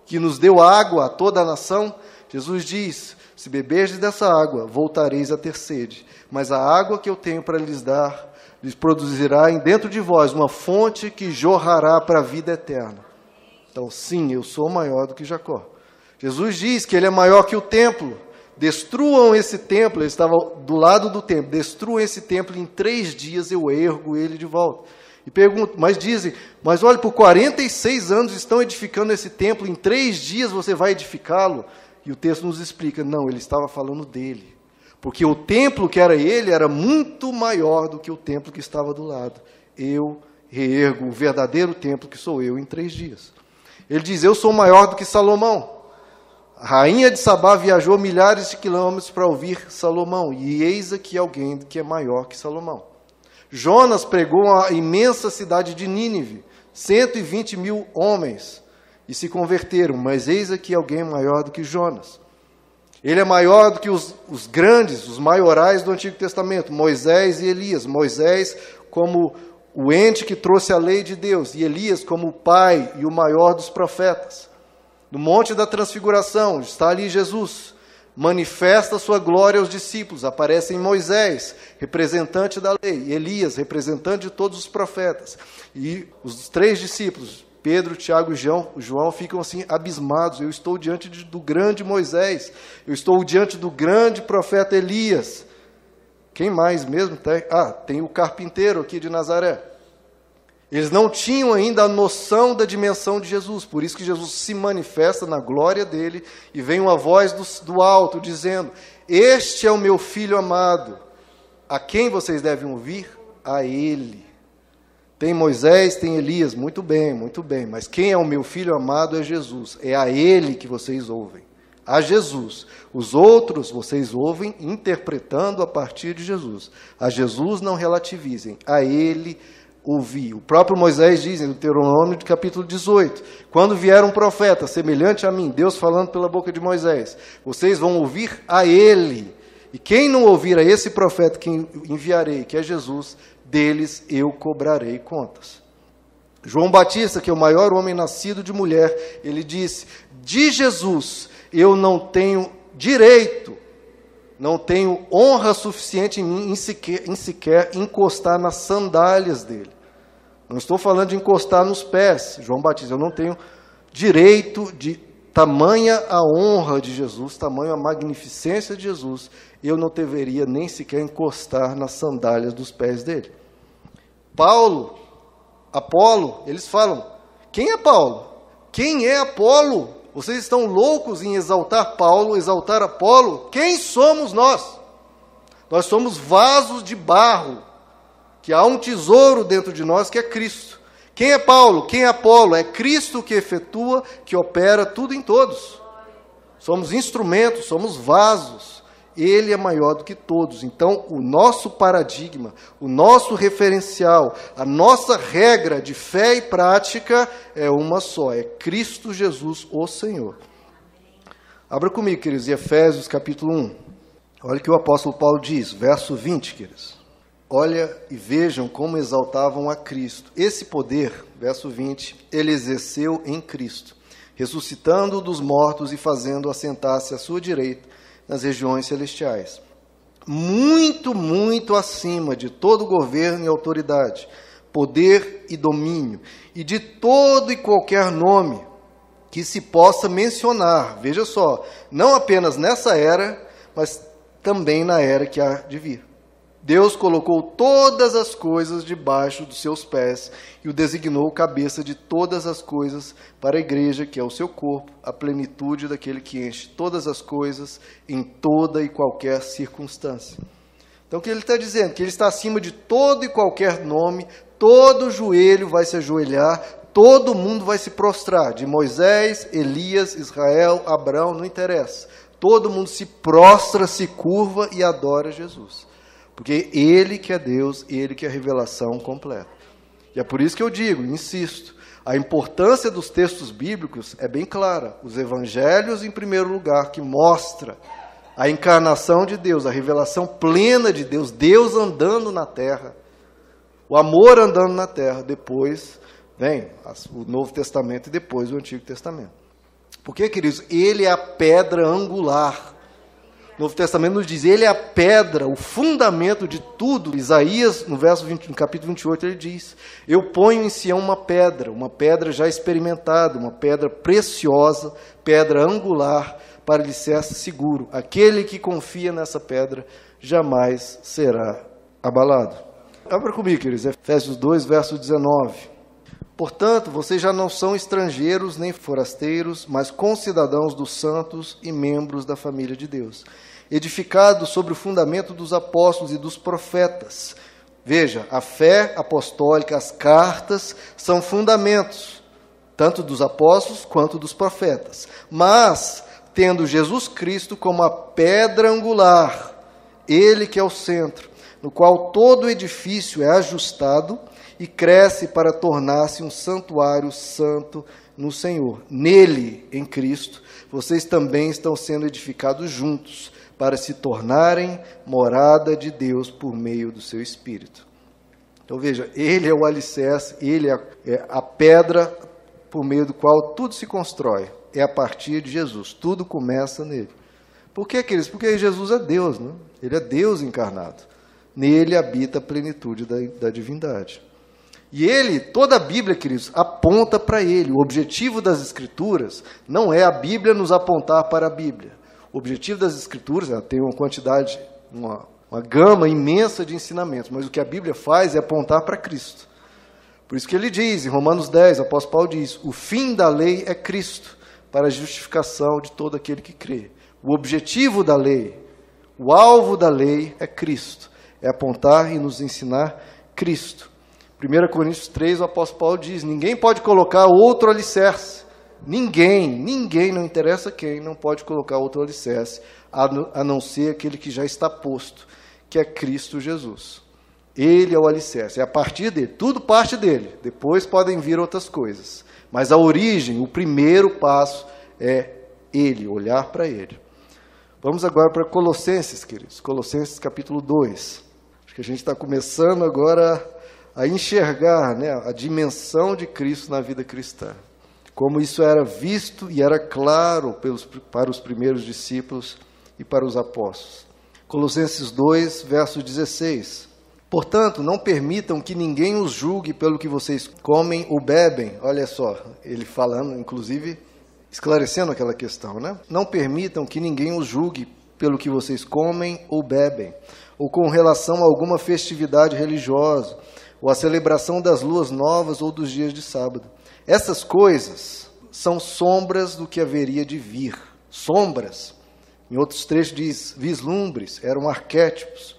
que nos deu água a toda a nação, Jesus diz: Se beberdes dessa água, voltareis a ter sede. Mas a água que eu tenho para lhes dar, lhes produzirá em dentro de vós uma fonte que jorrará para a vida eterna. Então, sim, eu sou maior do que Jacó. Jesus diz que ele é maior que o templo. Destruam esse templo, ele estava do lado do templo. Destruam esse templo, em três dias eu ergo ele de volta. E pergunto, mas dizem, mas olha, por 46 anos estão edificando esse templo, em três dias você vai edificá-lo? E o texto nos explica, não, ele estava falando dele. Porque o templo que era ele era muito maior do que o templo que estava do lado. Eu reergo o verdadeiro templo que sou eu em três dias. Ele diz: Eu sou maior do que Salomão. A rainha de Sabá viajou milhares de quilômetros para ouvir Salomão, e eis aqui alguém que é maior que Salomão. Jonas pregou a imensa cidade de Nínive, 120 mil homens, e se converteram, mas eis aqui alguém maior do que Jonas. Ele é maior do que os, os grandes, os maiorais do Antigo Testamento, Moisés e Elias. Moisés como o ente que trouxe a lei de Deus, e Elias como o pai e o maior dos profetas. No Monte da Transfiguração, está ali Jesus, manifesta sua glória aos discípulos. Aparece em Moisés, representante da lei, Elias, representante de todos os profetas. E os três discípulos, Pedro, Tiago e João, João ficam assim abismados. Eu estou diante de, do grande Moisés, eu estou diante do grande profeta Elias. Quem mais mesmo tem? Ah, tem o carpinteiro aqui de Nazaré. Eles não tinham ainda a noção da dimensão de Jesus, por isso que Jesus se manifesta na glória dele e vem uma voz do, do alto dizendo: Este é o meu filho amado, a quem vocês devem ouvir? A ele. Tem Moisés, tem Elias, muito bem, muito bem, mas quem é o meu filho amado é Jesus, é a ele que vocês ouvem, a Jesus. Os outros vocês ouvem interpretando a partir de Jesus. A Jesus não relativizem, a ele ouvir. O próprio Moisés diz em Deuteronômio, capítulo 18: Quando vier um profeta semelhante a mim, Deus falando pela boca de Moisés, vocês vão ouvir a ele. E quem não ouvir a esse profeta que enviarei, que é Jesus, deles eu cobrarei contas. João Batista, que é o maior homem nascido de mulher, ele disse: De Jesus eu não tenho direito, não tenho honra suficiente em mim em sequer, em sequer encostar nas sandálias dele. Não estou falando de encostar nos pés, João Batista. Eu não tenho direito de tamanha a honra de Jesus, tamanha a magnificência de Jesus, eu não deveria nem sequer encostar nas sandálias dos pés dele. Paulo, Apolo, eles falam: quem é Paulo? Quem é Apolo? Vocês estão loucos em exaltar Paulo, exaltar Apolo? Quem somos nós? Nós somos vasos de barro que há um tesouro dentro de nós que é Cristo. Quem é Paulo? Quem é Apolo? É Cristo que efetua, que opera tudo em todos. Somos instrumentos, somos vasos. Ele é maior do que todos. Então, o nosso paradigma, o nosso referencial, a nossa regra de fé e prática é uma só: é Cristo Jesus, o Senhor. Abra comigo, queridos, Efésios capítulo 1. Olha o que o apóstolo Paulo diz, verso 20, queridos. Olha e vejam como exaltavam a Cristo. Esse poder, verso 20, ele exerceu em Cristo, ressuscitando dos mortos e fazendo assentar-se à sua direita nas regiões celestiais. Muito, muito acima de todo governo e autoridade, poder e domínio, e de todo e qualquer nome que se possa mencionar. Veja só, não apenas nessa era, mas também na era que há de vir. Deus colocou todas as coisas debaixo dos seus pés e o designou cabeça de todas as coisas para a igreja, que é o seu corpo, a plenitude daquele que enche todas as coisas em toda e qualquer circunstância. Então, o que ele está dizendo? Que ele está acima de todo e qualquer nome, todo joelho vai se ajoelhar, todo mundo vai se prostrar, de Moisés, Elias, Israel, Abraão, não interessa. Todo mundo se prostra, se curva e adora Jesus. Porque Ele que é Deus, Ele que é a revelação completa. E é por isso que eu digo, insisto, a importância dos textos bíblicos é bem clara. Os evangelhos, em primeiro lugar, que mostra a encarnação de Deus, a revelação plena de Deus, Deus andando na terra, o amor andando na terra. Depois vem o Novo Testamento e depois o Antigo Testamento. Porque, queridos, ele é a pedra angular. O Novo Testamento nos diz, ele é a pedra, o fundamento de tudo. Isaías, no verso 20, no capítulo 28, ele diz: Eu ponho em Sião uma pedra, uma pedra já experimentada, uma pedra preciosa, pedra angular, para alicerce seguro. Aquele que confia nessa pedra jamais será abalado. Abra comigo, queridos, Efésios 2, verso 19. Portanto, vocês já não são estrangeiros nem forasteiros, mas concidadãos dos santos e membros da família de Deus, edificados sobre o fundamento dos apóstolos e dos profetas. Veja, a fé apostólica, as cartas, são fundamentos, tanto dos apóstolos quanto dos profetas. Mas, tendo Jesus Cristo como a pedra angular, ele que é o centro, no qual todo o edifício é ajustado e cresce para tornar-se um santuário santo no Senhor. Nele, em Cristo, vocês também estão sendo edificados juntos para se tornarem morada de Deus por meio do seu Espírito. Então veja, ele é o alicerce, ele é a, é pedra por meio do qual tudo se constrói. É a partir de Jesus, tudo começa nele. Por que, queridos? Porque Jesus é Deus, né? ele é Deus encarnado. Nele habita a plenitude da, da divindade. E ele, toda a Bíblia, queridos, aponta para ele. O objetivo das Escrituras não é a Bíblia nos apontar para a Bíblia. O objetivo das Escrituras, ela tem uma quantidade, uma, uma gama imensa de ensinamentos, mas o que a Bíblia faz é apontar para Cristo. Por isso que ele diz, em Romanos 10, o apóstolo Paulo diz: o fim da lei é Cristo, para a justificação de todo aquele que crê. O objetivo da lei, o alvo da lei é Cristo, é apontar e nos ensinar Cristo. 1 Coríntios 3, o apóstolo Paulo diz: ninguém pode colocar outro alicerce. Ninguém, ninguém, não interessa quem, não pode colocar outro alicerce, a não ser aquele que já está posto, que é Cristo Jesus. Ele é o alicerce, é a partir dele, tudo parte dele. Depois podem vir outras coisas. Mas a origem, o primeiro passo é ele, olhar para ele. Vamos agora para Colossenses, queridos. Colossenses capítulo 2. Acho que a gente está começando agora a enxergar né, a dimensão de Cristo na vida cristã. Como isso era visto e era claro pelos, para os primeiros discípulos e para os apóstolos. Colossenses 2, verso 16. Portanto, não permitam que ninguém os julgue pelo que vocês comem ou bebem. Olha só, ele falando, inclusive, esclarecendo aquela questão, né? Não permitam que ninguém os julgue pelo que vocês comem ou bebem, ou com relação a alguma festividade religiosa ou a celebração das luas novas ou dos dias de sábado. Essas coisas são sombras do que haveria de vir. Sombras. Em outros trechos diz vislumbres, eram arquétipos,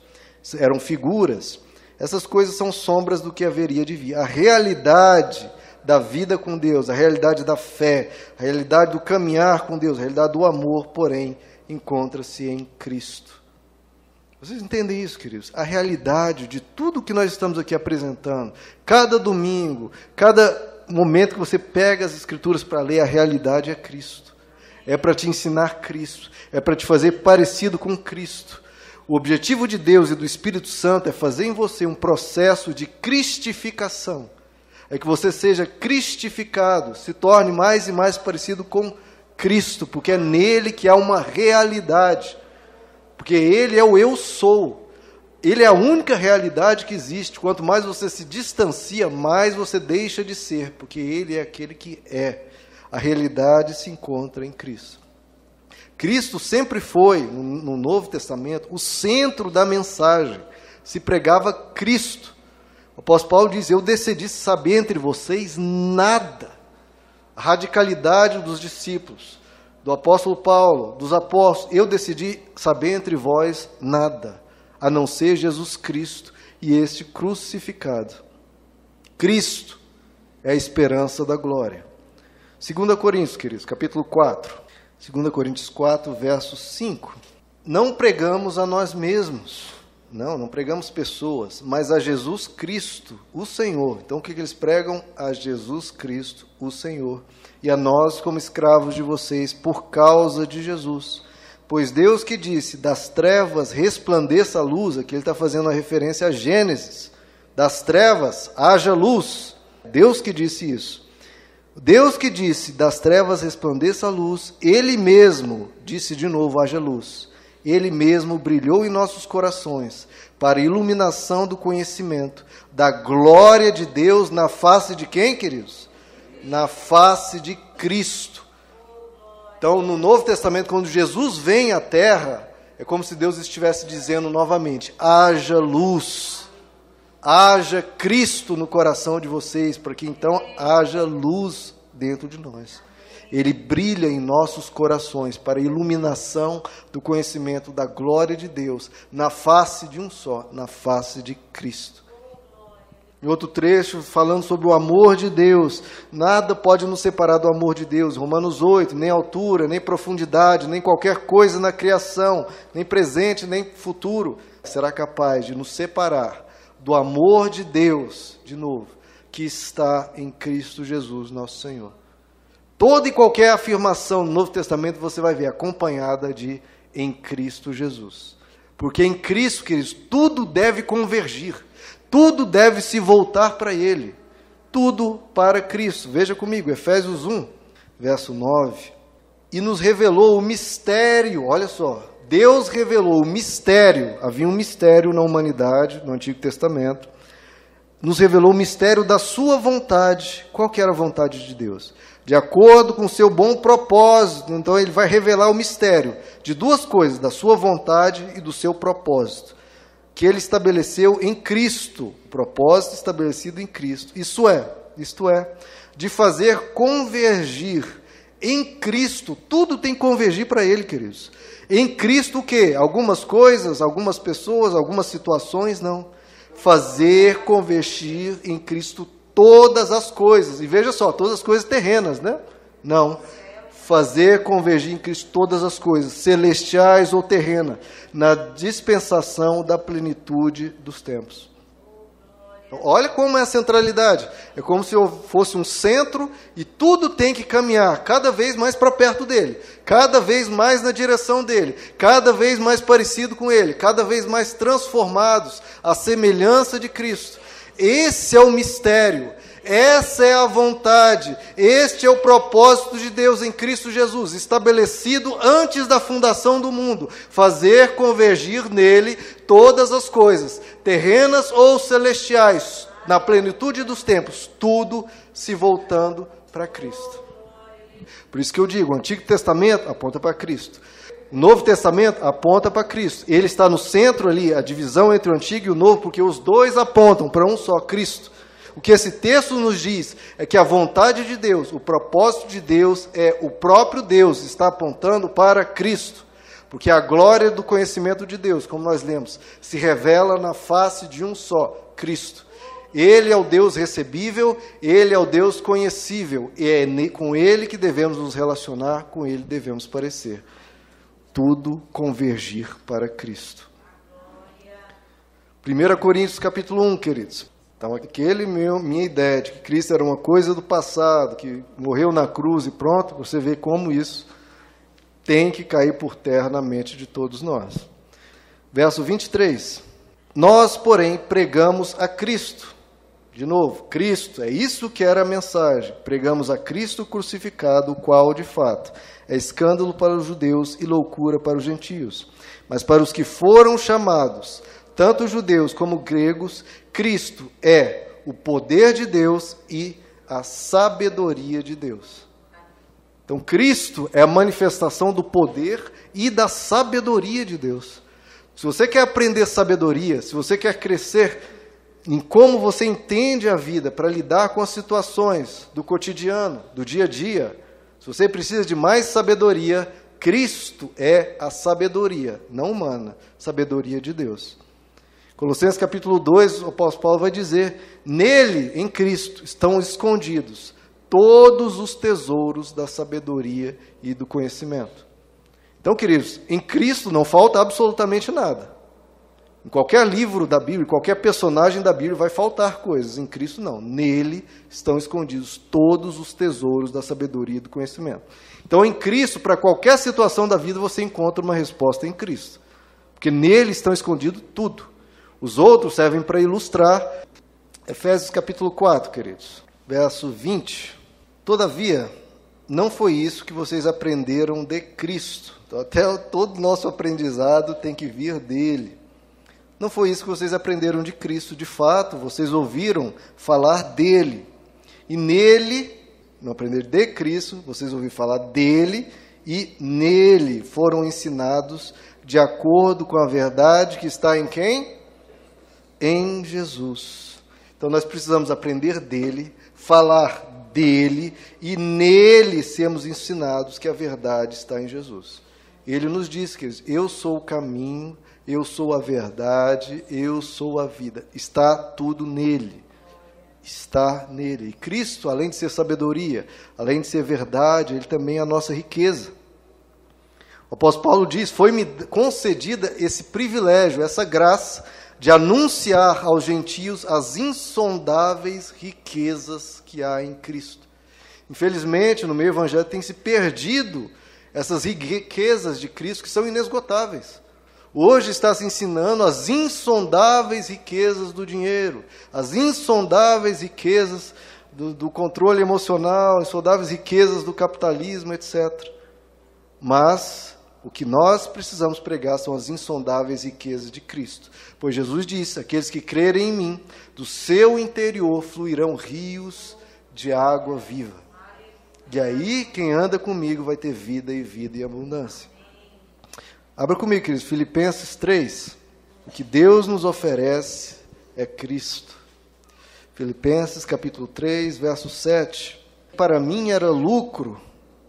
eram figuras. Essas coisas são sombras do que haveria de vir. A realidade da vida com Deus, a realidade da fé, a realidade do caminhar com Deus, a realidade do amor, porém, encontra-se em Cristo. Vocês entendem isso, queridos? A realidade de tudo que nós estamos aqui apresentando, cada domingo, cada momento que você pega as Escrituras para ler, a realidade é Cristo. É para te ensinar Cristo, é para te fazer parecido com Cristo. O objetivo de Deus e do Espírito Santo é fazer em você um processo de cristificação. É que você seja cristificado, se torne mais e mais parecido com Cristo, porque é nele que há uma realidade. Porque Ele é o eu sou. Ele é a única realidade que existe. Quanto mais você se distancia, mais você deixa de ser, porque Ele é aquele que é. A realidade se encontra em Cristo. Cristo sempre foi, no Novo Testamento, o centro da mensagem. Se pregava Cristo. O apóstolo Paulo diz: Eu decidi saber entre vocês nada. A radicalidade dos discípulos do apóstolo Paulo, dos apóstolos, eu decidi saber entre vós nada, a não ser Jesus Cristo e este crucificado. Cristo é a esperança da glória. 2 Coríntios, queridos, capítulo 4. 2 Coríntios 4, verso 5. Não pregamos a nós mesmos, não, não pregamos pessoas, mas a Jesus Cristo, o Senhor. Então o que, que eles pregam? A Jesus Cristo, o Senhor e a nós como escravos de vocês por causa de Jesus. Pois Deus que disse, das trevas resplandeça a luz, aqui ele está fazendo a referência a Gênesis, das trevas haja luz. Deus que disse isso. Deus que disse: Das trevas resplandeça a luz, Ele mesmo disse de novo: haja luz. Ele mesmo brilhou em nossos corações para a iluminação do conhecimento da glória de Deus na face de quem, queridos? Na face de Cristo. Então, no Novo Testamento, quando Jesus vem à terra, é como se Deus estivesse dizendo novamente: haja luz, haja Cristo no coração de vocês, para que então haja luz dentro de nós. Ele brilha em nossos corações para a iluminação do conhecimento da glória de Deus na face de um só, na face de Cristo. Em outro trecho, falando sobre o amor de Deus, nada pode nos separar do amor de Deus. Romanos 8, nem altura, nem profundidade, nem qualquer coisa na criação, nem presente, nem futuro, será capaz de nos separar do amor de Deus, de novo, que está em Cristo Jesus, nosso Senhor. Toda e qualquer afirmação no Novo Testamento você vai ver acompanhada de em Cristo Jesus. Porque em Cristo, queridos, tudo deve convergir. Tudo deve se voltar para Ele. Tudo para Cristo. Veja comigo, Efésios 1, verso 9. E nos revelou o mistério, olha só. Deus revelou o mistério, havia um mistério na humanidade, no Antigo Testamento. Nos revelou o mistério da sua vontade. Qual que era a vontade de Deus? De acordo com o seu bom propósito. Então ele vai revelar o mistério de duas coisas, da sua vontade e do seu propósito que ele estabeleceu em Cristo, propósito estabelecido em Cristo. Isso é, isto é, de fazer convergir em Cristo, tudo tem que convergir para ele, queridos. Em Cristo o quê? Algumas coisas, algumas pessoas, algumas situações, não. Fazer convergir em Cristo todas as coisas. E veja só, todas as coisas terrenas, né? Não fazer convergir em Cristo todas as coisas, celestiais ou terrenas, na dispensação da plenitude dos tempos. Então, olha como é a centralidade. É como se eu fosse um centro e tudo tem que caminhar cada vez mais para perto dele, cada vez mais na direção dele, cada vez mais parecido com ele, cada vez mais transformados à semelhança de Cristo. Esse é o mistério. Essa é a vontade, este é o propósito de Deus em Cristo Jesus, estabelecido antes da fundação do mundo, fazer convergir nele todas as coisas, terrenas ou celestiais, na plenitude dos tempos, tudo se voltando para Cristo. Por isso que eu digo, o Antigo Testamento aponta para Cristo. O Novo Testamento aponta para Cristo. Ele está no centro ali, a divisão entre o Antigo e o Novo, porque os dois apontam para um só Cristo. O que esse texto nos diz é que a vontade de Deus, o propósito de Deus é o próprio Deus, está apontando para Cristo. Porque a glória do conhecimento de Deus, como nós lemos, se revela na face de um só, Cristo. Ele é o Deus recebível, ele é o Deus conhecível, e é com ele que devemos nos relacionar, com ele devemos parecer. Tudo convergir para Cristo. 1 Coríntios capítulo 1, queridos. Então, aquele meu, minha ideia de que Cristo era uma coisa do passado, que morreu na cruz e pronto, você vê como isso tem que cair por terra na mente de todos nós. Verso 23. Nós, porém, pregamos a Cristo. De novo, Cristo, é isso que era a mensagem. Pregamos a Cristo crucificado, o qual, de fato, é escândalo para os judeus e loucura para os gentios. Mas para os que foram chamados, tanto judeus como gregos, Cristo é o poder de Deus e a sabedoria de Deus. Então, Cristo é a manifestação do poder e da sabedoria de Deus. Se você quer aprender sabedoria, se você quer crescer em como você entende a vida para lidar com as situações do cotidiano, do dia a dia, se você precisa de mais sabedoria, Cristo é a sabedoria, não humana, sabedoria de Deus. Colossenses capítulo 2, o apóstolo Paulo vai dizer: Nele, em Cristo, estão escondidos todos os tesouros da sabedoria e do conhecimento. Então, queridos, em Cristo não falta absolutamente nada. Em qualquer livro da Bíblia, qualquer personagem da Bíblia vai faltar coisas. Em Cristo não. Nele estão escondidos todos os tesouros da sabedoria e do conhecimento. Então, em Cristo, para qualquer situação da vida, você encontra uma resposta em Cristo. Porque nele estão escondidos tudo. Os outros servem para ilustrar. Efésios capítulo 4, queridos, verso 20. Todavia, não foi isso que vocês aprenderam de Cristo. Então, até todo nosso aprendizado tem que vir dele. Não foi isso que vocês aprenderam de Cristo. De fato, vocês ouviram falar dele. E nele, não aprender de Cristo, vocês ouviram falar dele e nele foram ensinados de acordo com a verdade que está em quem? Em Jesus. Então nós precisamos aprender dele, falar dele e nele sermos ensinados que a verdade está em Jesus. Ele nos diz que eu sou o caminho, eu sou a verdade, eu sou a vida. Está tudo nele. Está nele. E Cristo, além de ser sabedoria, além de ser verdade, ele também é a nossa riqueza. O apóstolo Paulo diz: Foi-me concedida esse privilégio, essa graça de anunciar aos gentios as insondáveis riquezas que há em Cristo. Infelizmente, no meio evangélico tem se perdido essas riquezas de Cristo que são inesgotáveis. Hoje está se ensinando as insondáveis riquezas do dinheiro, as insondáveis riquezas do, do controle emocional, insondáveis riquezas do capitalismo, etc. Mas o que nós precisamos pregar são as insondáveis riquezas de Cristo. Pois Jesus disse: Aqueles que crerem em mim, do seu interior fluirão rios de água viva. E aí, quem anda comigo vai ter vida e vida e abundância. Abra comigo, queridos, Filipenses 3. O que Deus nos oferece é Cristo. Filipenses capítulo 3, verso 7. Para mim era lucro,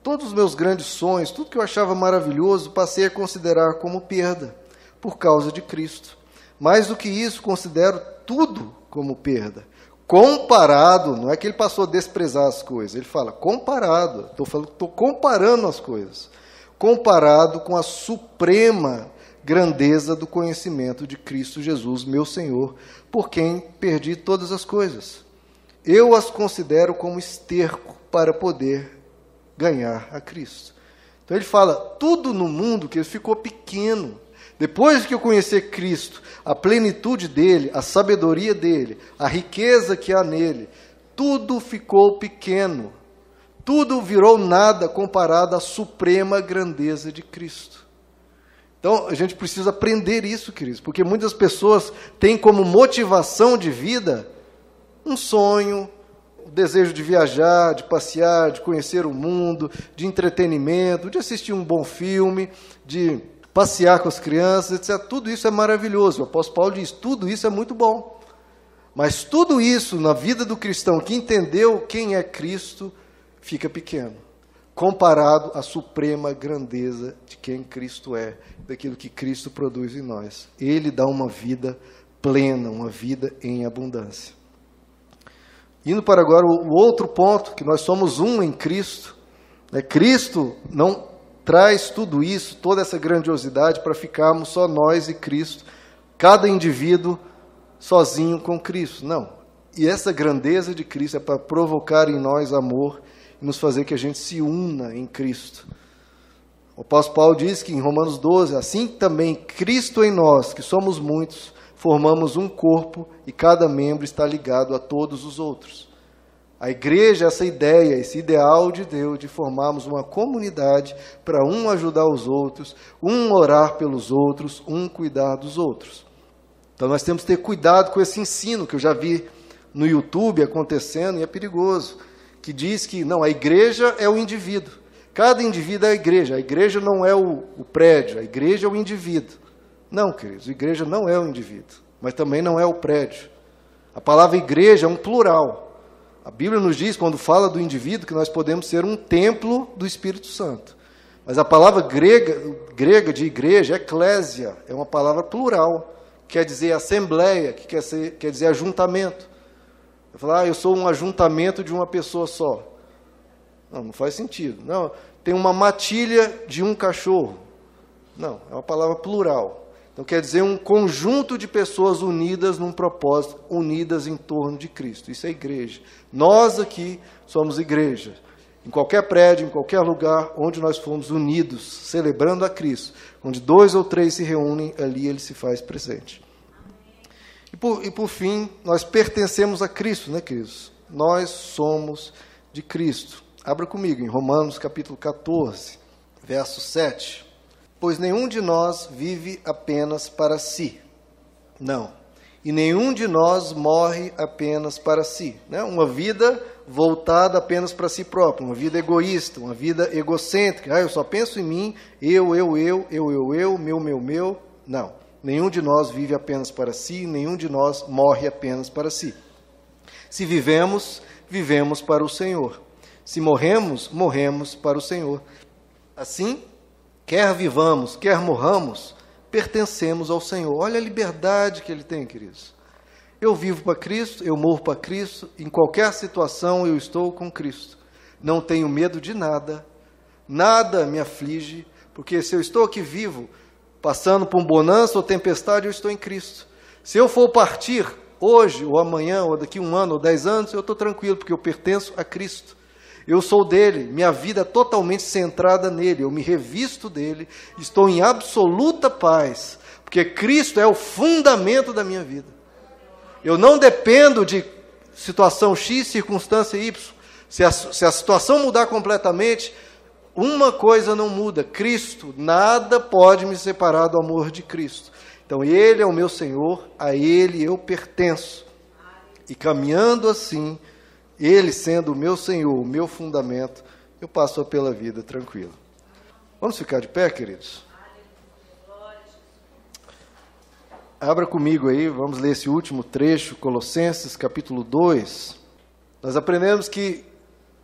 todos os meus grandes sonhos, tudo que eu achava maravilhoso, passei a considerar como perda, por causa de Cristo. Mais do que isso, considero tudo como perda comparado, não é que ele passou a desprezar as coisas, ele fala comparado, estou falando, estou comparando as coisas, comparado com a suprema grandeza do conhecimento de Cristo Jesus, meu Senhor, por quem perdi todas as coisas. Eu as considero como esterco para poder ganhar a Cristo. Então ele fala, tudo no mundo que ficou pequeno depois que eu conhecer Cristo, a plenitude dele, a sabedoria dele, a riqueza que há nele, tudo ficou pequeno. Tudo virou nada comparado à suprema grandeza de Cristo. Então, a gente precisa aprender isso, queridos, porque muitas pessoas têm como motivação de vida um sonho, o desejo de viajar, de passear, de conhecer o mundo, de entretenimento, de assistir um bom filme, de passear com as crianças, etc. Tudo isso é maravilhoso. O apóstolo Paulo diz: tudo isso é muito bom. Mas tudo isso na vida do cristão que entendeu quem é Cristo fica pequeno, comparado à suprema grandeza de quem Cristo é, daquilo que Cristo produz em nós. Ele dá uma vida plena, uma vida em abundância. Indo para agora o outro ponto, que nós somos um em Cristo. Né? Cristo não traz tudo isso, toda essa grandiosidade, para ficarmos só nós e Cristo, cada indivíduo sozinho com Cristo. Não. E essa grandeza de Cristo é para provocar em nós amor nos fazer que a gente se una em Cristo. O apóstolo Paulo diz que em Romanos 12, assim também Cristo em nós, que somos muitos, formamos um corpo e cada membro está ligado a todos os outros. A igreja, essa ideia, esse ideal de Deus de formarmos uma comunidade para um ajudar os outros, um orar pelos outros, um cuidar dos outros. Então nós temos que ter cuidado com esse ensino que eu já vi no YouTube acontecendo e é perigoso, que diz que não, a igreja é o indivíduo. Cada indivíduo é a igreja. A igreja não é o, o prédio, a igreja é o indivíduo. Não, queridos, a igreja não é o indivíduo, mas também não é o prédio. A palavra igreja é um plural. A Bíblia nos diz, quando fala do indivíduo, que nós podemos ser um templo do Espírito Santo. Mas a palavra grega, grega de igreja, eclésia, é uma palavra plural, quer dizer assembleia, que quer, ser, quer dizer ajuntamento. Eu falar, ah, eu sou um ajuntamento de uma pessoa só. Não, não faz sentido. Não, tem uma matilha de um cachorro. Não, é uma palavra plural. Então quer dizer um conjunto de pessoas unidas num propósito, unidas em torno de Cristo. Isso é igreja. Nós aqui somos igreja. Em qualquer prédio, em qualquer lugar onde nós fomos unidos, celebrando a Cristo, onde dois ou três se reúnem, ali ele se faz presente. E por, e por fim, nós pertencemos a Cristo, né, queridos? Nós somos de Cristo. Abra comigo em Romanos capítulo 14, verso 7. Pois nenhum de nós vive apenas para si. Não. E nenhum de nós morre apenas para si. Né? Uma vida voltada apenas para si próprio, uma vida egoísta, uma vida egocêntrica. Ah, eu só penso em mim, eu, eu, eu, eu, eu, eu, meu, meu, meu. Não. Nenhum de nós vive apenas para si, nenhum de nós morre apenas para si. Se vivemos, vivemos para o Senhor. Se morremos, morremos para o Senhor. Assim, quer vivamos, quer morramos, pertencemos ao Senhor. Olha a liberdade que ele tem, queridos. Eu vivo para Cristo, eu morro para Cristo, em qualquer situação eu estou com Cristo. Não tenho medo de nada, nada me aflige, porque se eu estou aqui vivo, passando por bonança ou tempestade, eu estou em Cristo. Se eu for partir hoje, ou amanhã, ou daqui um ano, ou dez anos, eu estou tranquilo, porque eu pertenço a Cristo. Eu sou dele, minha vida é totalmente centrada nele, eu me revisto dele, estou em absoluta paz, porque Cristo é o fundamento da minha vida. Eu não dependo de situação X, circunstância Y. Se a, se a situação mudar completamente, uma coisa não muda: Cristo. Nada pode me separar do amor de Cristo. Então, Ele é o meu Senhor, a Ele eu pertenço. E caminhando assim, Ele sendo o meu Senhor, o meu fundamento, eu passo pela vida tranquilo. Vamos ficar de pé, queridos? Abra comigo aí, vamos ler esse último trecho, Colossenses capítulo 2. Nós aprendemos que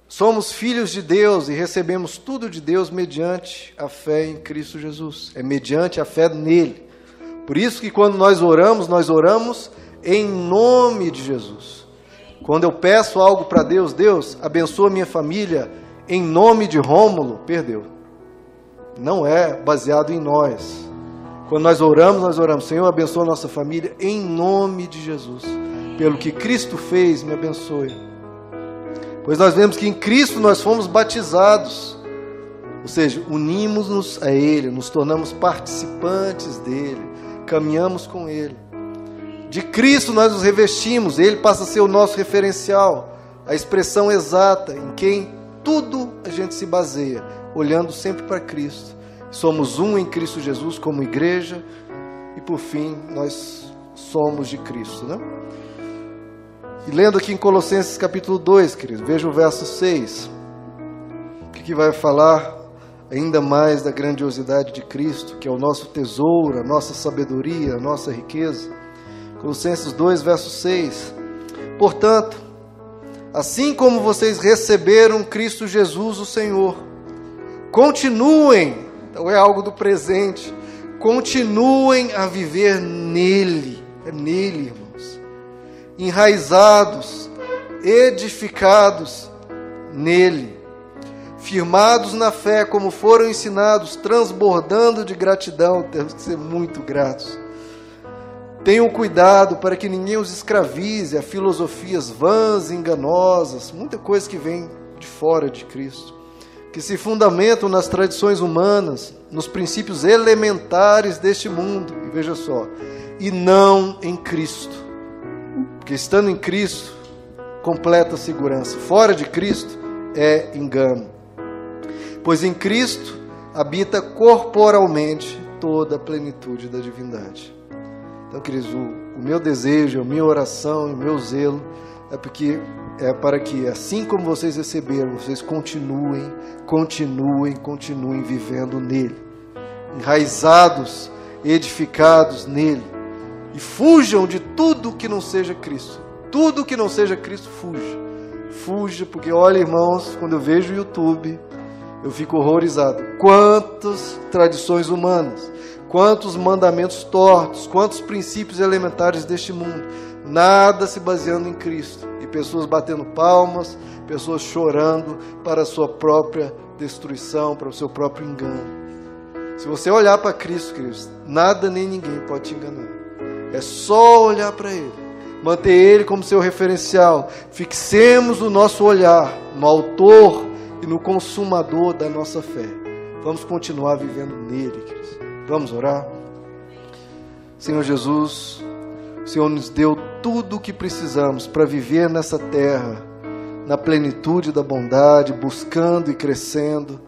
somos filhos de Deus e recebemos tudo de Deus mediante a fé em Cristo Jesus. É mediante a fé nele. Por isso que quando nós oramos, nós oramos em nome de Jesus. Quando eu peço algo para Deus, Deus, abençoa minha família em nome de Rômulo, perdeu. Não é baseado em nós. Quando nós oramos, nós oramos, Senhor, abençoa nossa família em nome de Jesus. Pelo que Cristo fez, me abençoe. Pois nós vemos que em Cristo nós fomos batizados. Ou seja, unimos-nos a Ele, nos tornamos participantes dele, caminhamos com Ele. De Cristo nós nos revestimos, Ele passa a ser o nosso referencial, a expressão exata em quem tudo a gente se baseia, olhando sempre para Cristo. Somos um em Cristo Jesus como igreja e por fim nós somos de Cristo, né? E lendo aqui em Colossenses capítulo 2, queridos, veja o verso 6, que vai falar ainda mais da grandiosidade de Cristo, que é o nosso tesouro, a nossa sabedoria, a nossa riqueza. Colossenses 2, verso 6. Portanto, assim como vocês receberam Cristo Jesus, o Senhor, continuem então é algo do presente. Continuem a viver nele. É nele, irmãos. Enraizados, edificados nele. Firmados na fé, como foram ensinados, transbordando de gratidão. Temos que ser muito gratos. Tenham cuidado para que ninguém os escravize a filosofias vãs e enganosas, muita coisa que vem de fora de Cristo que se fundamentam nas tradições humanas, nos princípios elementares deste mundo, e veja só, e não em Cristo. Porque estando em Cristo, completa segurança. Fora de Cristo é engano. Pois em Cristo habita corporalmente toda a plenitude da divindade. Então, queridos, o, o meu desejo, a minha oração, o meu zelo é porque é para que, assim como vocês receberam, vocês continuem, continuem, continuem vivendo nele, enraizados, edificados nele, e fujam de tudo que não seja Cristo. Tudo que não seja Cristo, fuja. Fuja, porque olha, irmãos, quando eu vejo o YouTube, eu fico horrorizado. Quantas tradições humanas, quantos mandamentos tortos, quantos princípios elementares deste mundo, nada se baseando em Cristo e pessoas batendo palmas, pessoas chorando para a sua própria destruição, para o seu próprio engano. Se você olhar para Cristo, Cristo, nada nem ninguém pode te enganar. É só olhar para Ele, manter Ele como seu referencial. Fixemos o nosso olhar no Autor e no Consumador da nossa fé. Vamos continuar vivendo nele, Cristo. Vamos orar? Senhor Jesus, o Senhor nos deu tudo o que precisamos para viver nessa terra na plenitude da bondade, buscando e crescendo.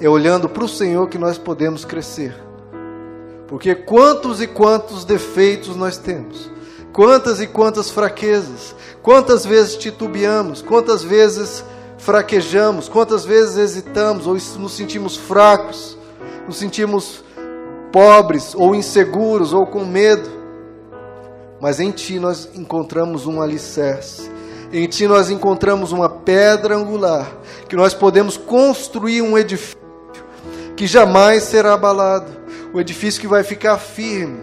É olhando para o Senhor que nós podemos crescer. Porque quantos e quantos defeitos nós temos, quantas e quantas fraquezas, quantas vezes titubeamos, quantas vezes fraquejamos, quantas vezes hesitamos ou nos sentimos fracos, nos sentimos pobres ou inseguros ou com medo. Mas em Ti nós encontramos um alicerce, em Ti nós encontramos uma pedra angular, que nós podemos construir um edifício que jamais será abalado, um edifício que vai ficar firme.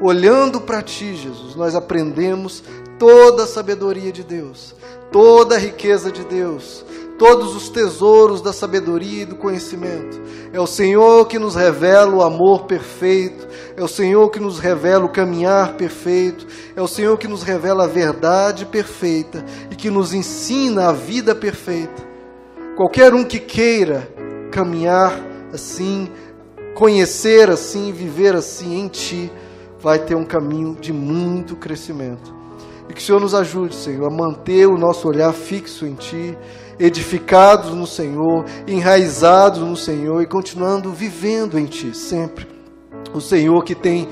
Olhando para Ti, Jesus, nós aprendemos toda a sabedoria de Deus, toda a riqueza de Deus, todos os tesouros da sabedoria e do conhecimento. É o Senhor que nos revela o amor perfeito, é o Senhor que nos revela o caminhar perfeito, é o Senhor que nos revela a verdade perfeita e que nos ensina a vida perfeita. Qualquer um que queira caminhar assim, conhecer assim, viver assim em Ti, vai ter um caminho de muito crescimento. E que o Senhor nos ajude, Senhor, a manter o nosso olhar fixo em Ti edificados no Senhor, enraizados no Senhor e continuando vivendo em Ti sempre. O Senhor que tem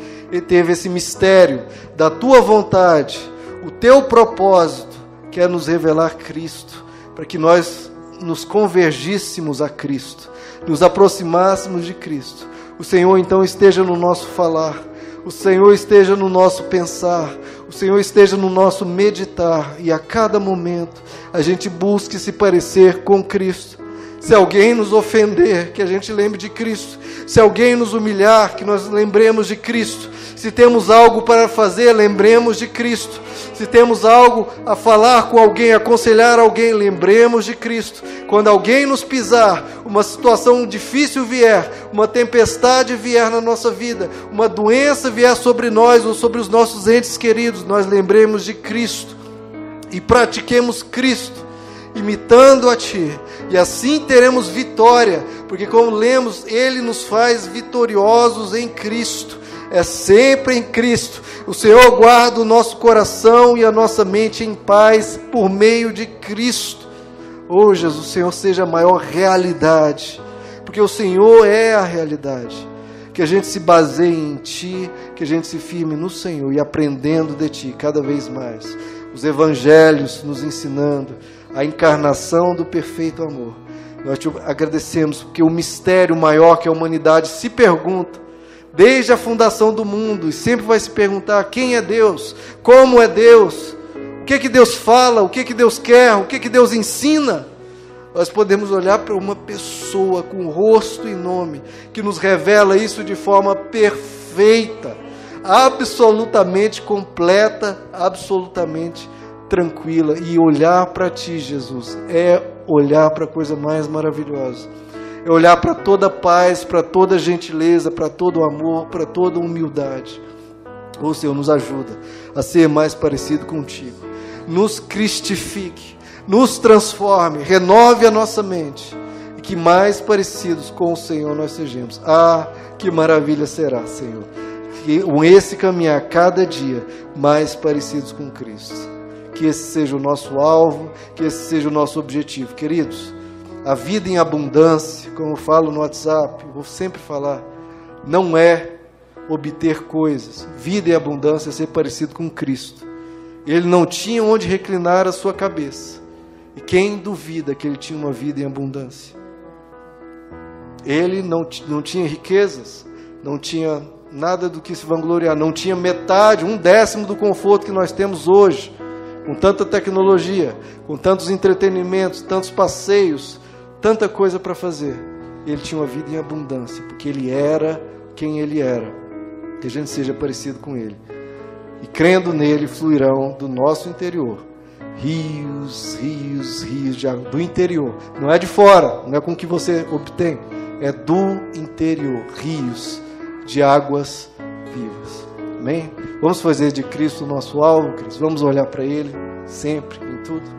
teve esse mistério da Tua vontade, o Teu propósito, quer nos revelar Cristo, para que nós nos convergíssemos a Cristo, nos aproximássemos de Cristo. O Senhor então esteja no nosso falar, o Senhor esteja no nosso pensar, o Senhor esteja no nosso meditar. E a cada momento a gente busque se parecer com Cristo. Se alguém nos ofender, que a gente lembre de Cristo. Se alguém nos humilhar, que nós lembremos de Cristo. Se temos algo para fazer, lembremos de Cristo. Se temos algo a falar com alguém, aconselhar alguém, lembremos de Cristo. Quando alguém nos pisar, uma situação difícil vier, uma tempestade vier na nossa vida, uma doença vier sobre nós ou sobre os nossos entes queridos, nós lembremos de Cristo e pratiquemos Cristo, imitando a Ti, e assim teremos vitória, porque, como lemos, Ele nos faz vitoriosos em Cristo, é sempre em Cristo. O Senhor guarda o nosso coração e a nossa mente em paz por meio de Cristo. Oh Jesus, o Senhor seja a maior realidade, porque o Senhor é a realidade. Que a gente se baseie em Ti, que a gente se firme no Senhor e aprendendo de Ti cada vez mais. Os Evangelhos nos ensinando a encarnação do perfeito amor. Nós te agradecemos porque o mistério maior que a humanidade se pergunta, desde a fundação do mundo, e sempre vai se perguntar quem é Deus, como é Deus, que que Deus fala, o que que Deus quer, o que que Deus ensina, nós podemos olhar para uma pessoa com rosto e nome que nos revela isso de forma perfeita, absolutamente completa, absolutamente tranquila e olhar para ti, Jesus, é olhar para a coisa mais maravilhosa. É olhar para toda paz, para toda gentileza, para todo amor, para toda humildade. O Senhor nos ajuda a ser mais parecido contigo nos cristifique, nos transforme, renove a nossa mente e que mais parecidos com o Senhor nós sejamos. Ah, que maravilha será, Senhor. Que com esse caminhar cada dia mais parecidos com Cristo. Que esse seja o nosso alvo, que esse seja o nosso objetivo, queridos. A vida em abundância, como eu falo no WhatsApp, vou sempre falar, não é obter coisas. Vida em abundância é ser parecido com Cristo. Ele não tinha onde reclinar a sua cabeça. E quem duvida que ele tinha uma vida em abundância? Ele não, não tinha riquezas, não tinha nada do que se vangloriar, não tinha metade, um décimo do conforto que nós temos hoje, com tanta tecnologia, com tantos entretenimentos, tantos passeios, tanta coisa para fazer. Ele tinha uma vida em abundância, porque ele era quem ele era. Que a gente seja parecido com ele e crendo nele fluirão do nosso interior rios, rios, rios de água do interior. Não é de fora, não é com o que você obtém, é do interior, rios de águas vivas. Amém? Vamos fazer de Cristo o nosso alvo, Cristo. Vamos olhar para Ele sempre, em tudo.